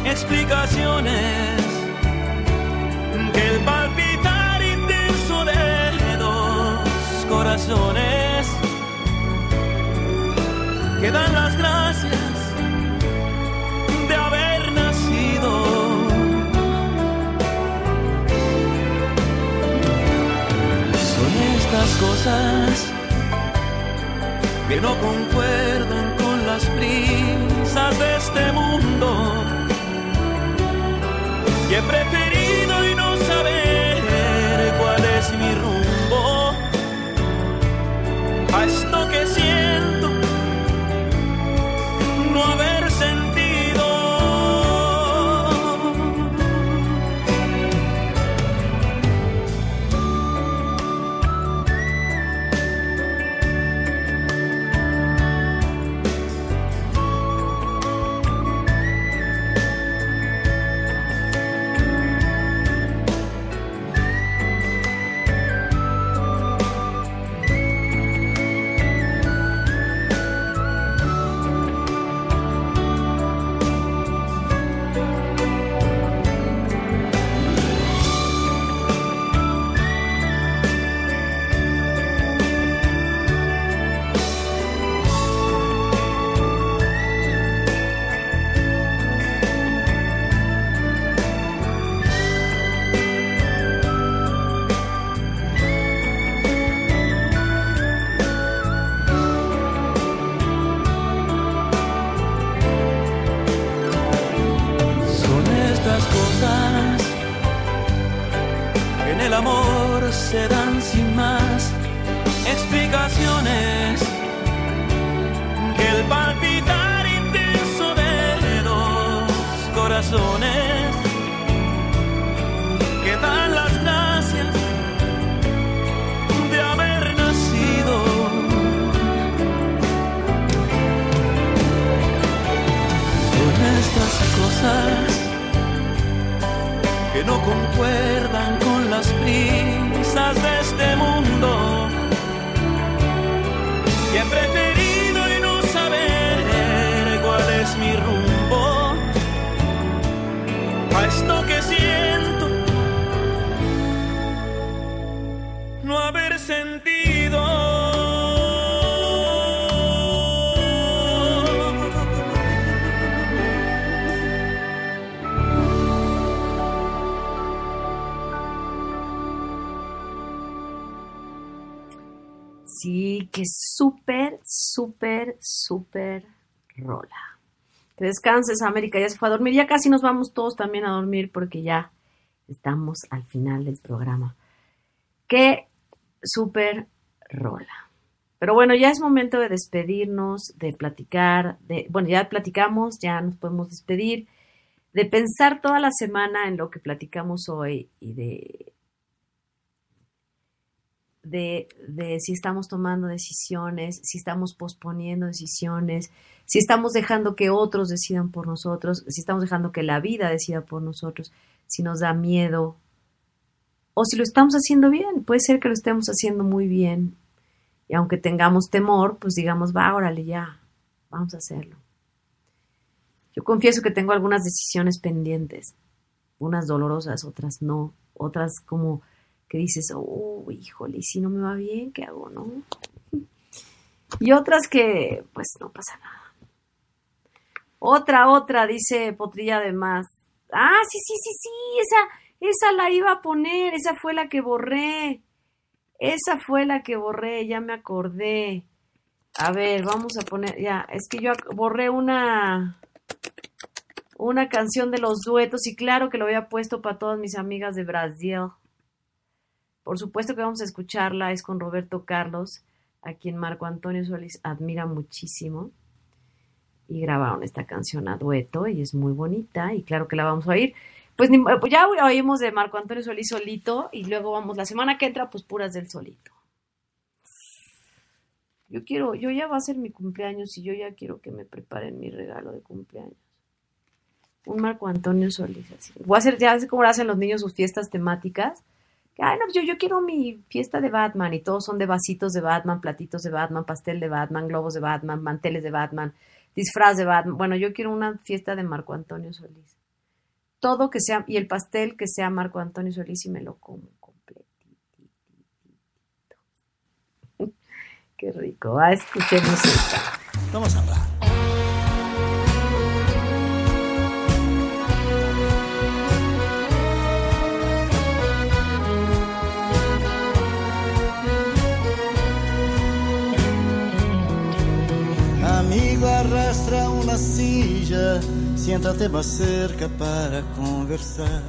explicaciones súper rola. Que descanses, América. Ya se fue a dormir. Ya casi nos vamos todos también a dormir porque ya estamos al final del programa. Qué súper rola. Pero bueno, ya es momento de despedirnos, de platicar, de, bueno, ya platicamos, ya nos podemos despedir, de pensar toda la semana en lo que platicamos hoy y de de, si estamos tomando decisiones, si estamos posponiendo decisiones, si estamos dejando que otros decidan por nosotros, si estamos dejando que la vida decida por nosotros, si nos da miedo, o si lo estamos haciendo bien. Puede ser que lo estemos haciendo muy bien. Y aunque tengamos temor, pues digamos, va, órale, ya, vamos a hacerlo. Yo confieso que tengo algunas decisiones pendientes, unas dolorosas, otras no, otras como que dices, oh, híjole, si no me va bien, ¿qué hago, no? Y otras que, pues, no pasa nada. Otra, otra, dice Potrilla además. Ah, sí, sí, sí, sí, esa, esa la iba a poner, esa fue la que borré. Esa fue la que borré, ya me acordé. A ver, vamos a poner, ya, es que yo borré una, una canción de los duetos y claro que lo había puesto para todas mis amigas de Brasil. Por supuesto que vamos a escucharla, es con Roberto Carlos, a quien Marco Antonio Solís admira muchísimo. Y grabaron esta canción a dueto y es muy bonita y claro que la vamos a oír. Pues, pues ya oímos de Marco Antonio Solís solito y luego vamos la semana que entra, pues puras del solito. Yo quiero, yo ya va a ser mi cumpleaños y yo ya quiero que me preparen mi regalo de cumpleaños. Un Marco Antonio Solís así. Voy a hacer, ya sé cómo hacen los niños sus fiestas temáticas. Ay, no, pues yo, quiero mi fiesta de Batman y todos son de vasitos de Batman, platitos de Batman, pastel de Batman, globos de Batman, manteles de Batman, disfraz de Batman. Bueno, yo quiero una fiesta de Marco Antonio Solís. Todo que sea, y el pastel que sea Marco Antonio Solís y me lo como completito. Qué rico. Ah, escuchemos esta. Vamos a hablar. Siéntate más cerca para conversar.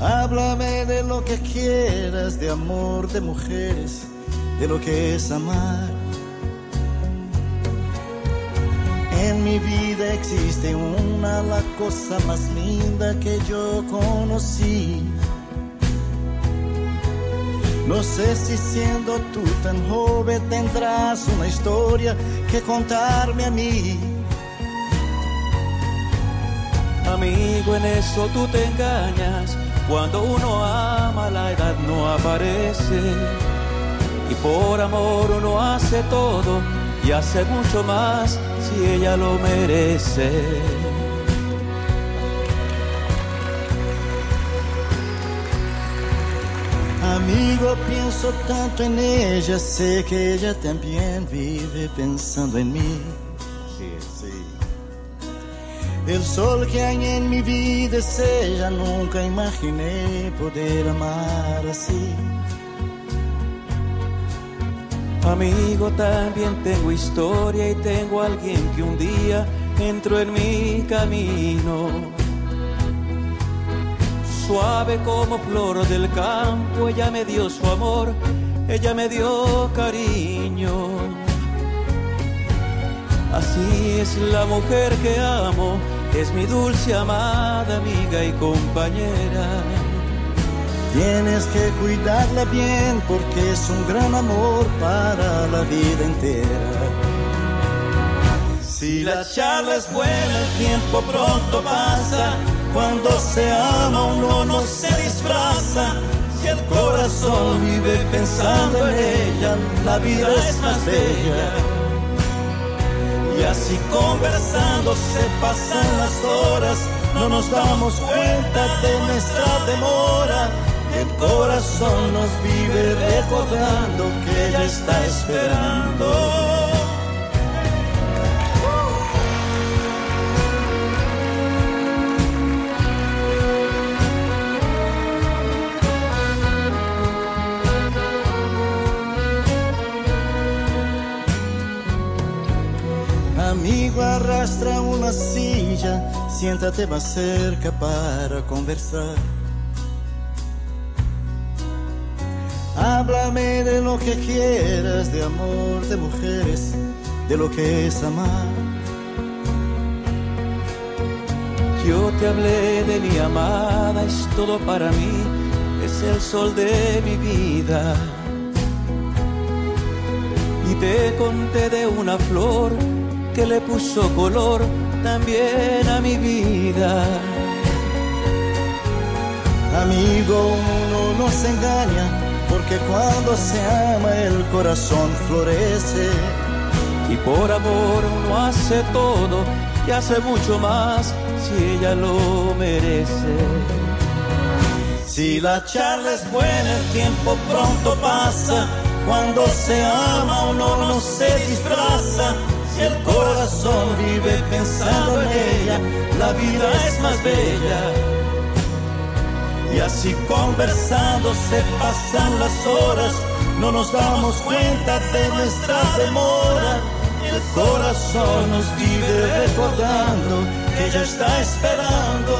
Háblame de lo que quieras, de amor, de mujeres, de lo que es amar. En mi vida existe una, la cosa más linda que yo conocí. No sé si siendo tú tan joven tendrás una historia que contarme a mí. Amigo, en eso tú te engañas. Cuando uno ama, la edad no aparece. Y por amor uno hace todo y hace mucho más si ella lo merece. Amigo, pienso tanto en ella, sé que ella también vive pensando en mí. Sí, sí. El sol que hay en mi vida es ella, nunca imaginé poder amar así. Amigo, también tengo historia y tengo alguien que un día entró en mi camino. Suave como flor del campo, ella me dio su amor, ella me dio cariño. Así es la mujer que amo, es mi dulce amada amiga y compañera. Tienes que cuidarla bien porque es un gran amor para la vida entera. Si la charla es buena, el tiempo pronto pasa. Cuando se ama uno no se disfraza. Si el corazón vive pensando en ella, la vida es más bella. Y así conversando se pasan las horas, no nos damos cuenta de nuestra demora. El corazón nos vive recordando que ella está esperando. Amigo, arrastra una silla, siéntate más cerca para conversar. Háblame de lo que quieras, de amor, de mujeres, de lo que es amar. Yo te hablé de mi amada, es todo para mí, es el sol de mi vida. Y te conté de una flor que le puso color también a mi vida. Amigo, uno no se engaña, porque cuando se ama el corazón florece. Y por amor uno hace todo y hace mucho más si ella lo merece. Si la charla es buena, el tiempo pronto pasa. Cuando se ama uno no se disfraza. El corazón vive pensando en ella, la vida es más bella. Y así conversando se pasan las horas, no nos damos cuenta de nuestra demora. El corazón nos vive recordando que ella está esperando.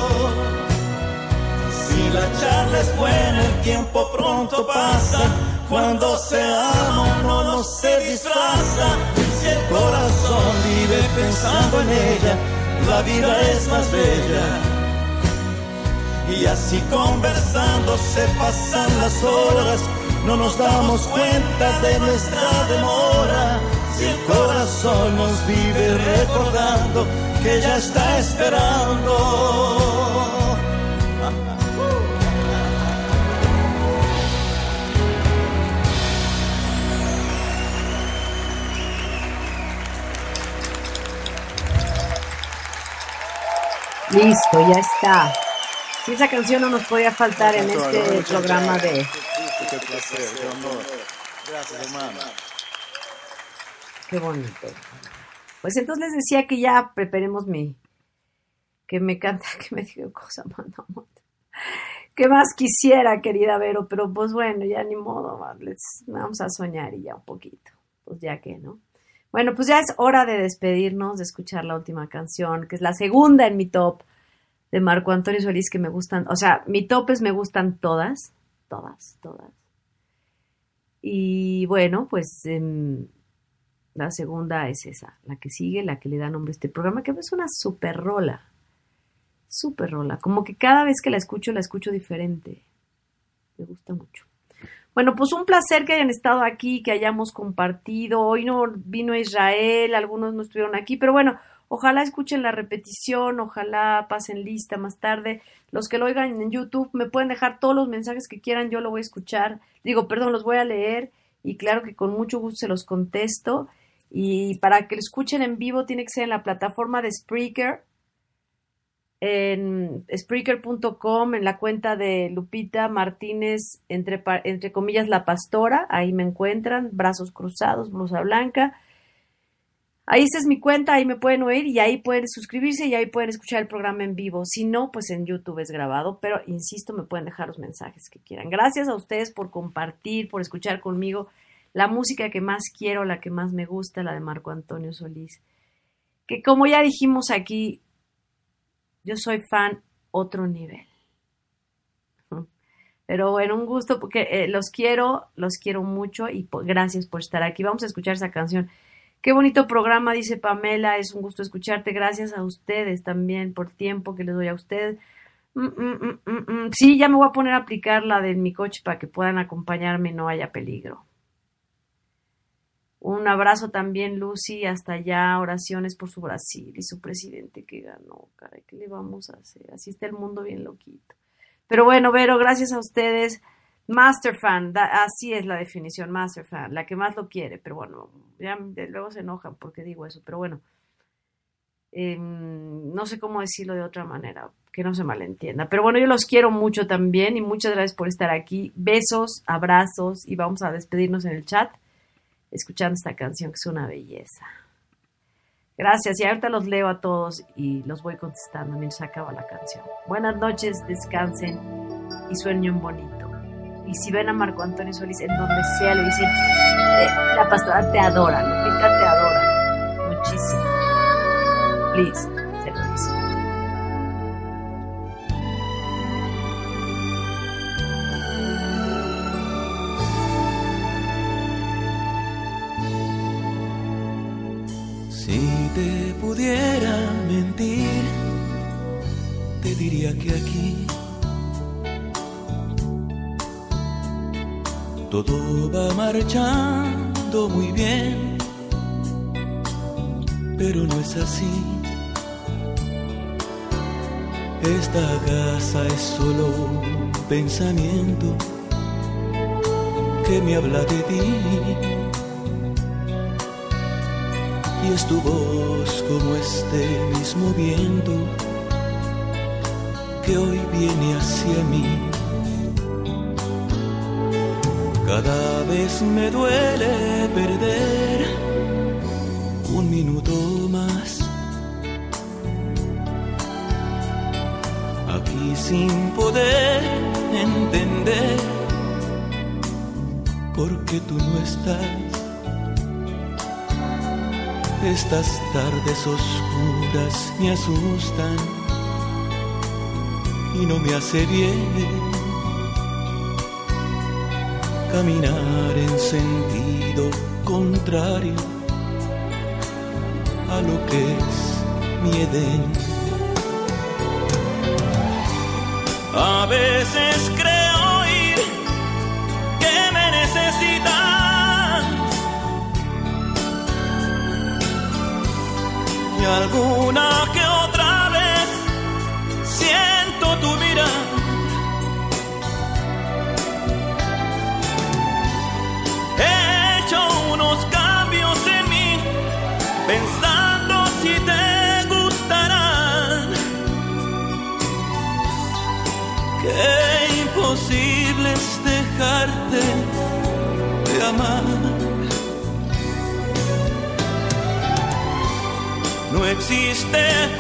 Si la charla es buena, el tiempo pronto pasa. Cuando se ama uno no se disfraza. Si el corazón vive pensando en ella, la vida es más bella. Y así conversando se pasan las horas, no nos damos cuenta de nuestra demora. Si el corazón nos vive recordando que ya está esperando. Listo, ya está. Si esa canción no nos podía faltar en este programa de... Qué. Gracias. Qué bonito. Pues entonces les decía que ya preparemos mi... Que me canta, que me diga cosa, mano. ¿Qué más quisiera, querida Vero? Pero pues bueno, ya ni modo, vamos a soñar y ya un poquito. Pues ya que, ¿no? Bueno, pues ya es hora de despedirnos, de escuchar la última canción, que es la segunda en mi top de Marco Antonio Solís, que me gustan, o sea, mi top es me gustan todas, todas, todas. Y bueno, pues em, la segunda es esa, la que sigue, la que le da nombre a este programa, que es una super rola, super rola, como que cada vez que la escucho, la escucho diferente. Me gusta mucho. Bueno, pues un placer que hayan estado aquí, que hayamos compartido. Hoy no vino Israel, algunos no estuvieron aquí, pero bueno, ojalá escuchen la repetición, ojalá pasen lista más tarde. Los que lo oigan en YouTube me pueden dejar todos los mensajes que quieran, yo lo voy a escuchar. Digo, perdón, los voy a leer y claro que con mucho gusto se los contesto. Y para que lo escuchen en vivo tiene que ser en la plataforma de Spreaker en Spreaker.com, en la cuenta de Lupita Martínez, entre, entre comillas, la pastora, ahí me encuentran, brazos cruzados, blusa blanca. Ahí esa es mi cuenta, ahí me pueden oír y ahí pueden suscribirse y ahí pueden escuchar el programa en vivo. Si no, pues en YouTube es grabado, pero insisto, me pueden dejar los mensajes que quieran. Gracias a ustedes por compartir, por escuchar conmigo la música que más quiero, la que más me gusta, la de Marco Antonio Solís. Que como ya dijimos aquí, yo soy fan otro nivel. Pero bueno, un gusto porque eh, los quiero, los quiero mucho y gracias por estar aquí. Vamos a escuchar esa canción. Qué bonito programa, dice Pamela. Es un gusto escucharte. Gracias a ustedes también por tiempo que les doy a ustedes. Mm, mm, mm, sí, ya me voy a poner a aplicar la de mi coche para que puedan acompañarme y no haya peligro. Un abrazo también, Lucy, hasta allá. Oraciones por su Brasil y su presidente que ganó. Caray, ¿qué le vamos a hacer? Así está el mundo bien loquito. Pero bueno, Vero, gracias a ustedes. Master fan, así es la definición, master fan, la que más lo quiere. Pero bueno, ya luego se enojan porque digo eso. Pero bueno, em, no sé cómo decirlo de otra manera, que no se malentienda. Pero bueno, yo los quiero mucho también y muchas gracias por estar aquí. Besos, abrazos y vamos a despedirnos en el chat escuchando esta canción que es una belleza. Gracias y ahorita los leo a todos y los voy contestando mientras acaba la canción. Buenas noches, descansen y sueñen bonito. Y si ven a Marco Antonio Solís en donde sea, le dicen, eh, la pastora te adora, Lupita te adora muchísimo. Please. Te pudiera mentir, te diría que aquí todo va marchando muy bien, pero no es así. Esta casa es solo un pensamiento que me habla de ti y es tu voz como este mismo viento que hoy viene hacia mí. Cada vez me duele perder un minuto más. Aquí sin poder entender por qué tú no estás estas tardes oscuras me asustan y no me hace bien caminar en sentido contrario a lo que es mi Edén. A veces y alguna que otra vez siento tu mirar. He hecho unos cambios en mí, pensando si te gustarán. Qué imposible es dejarte existe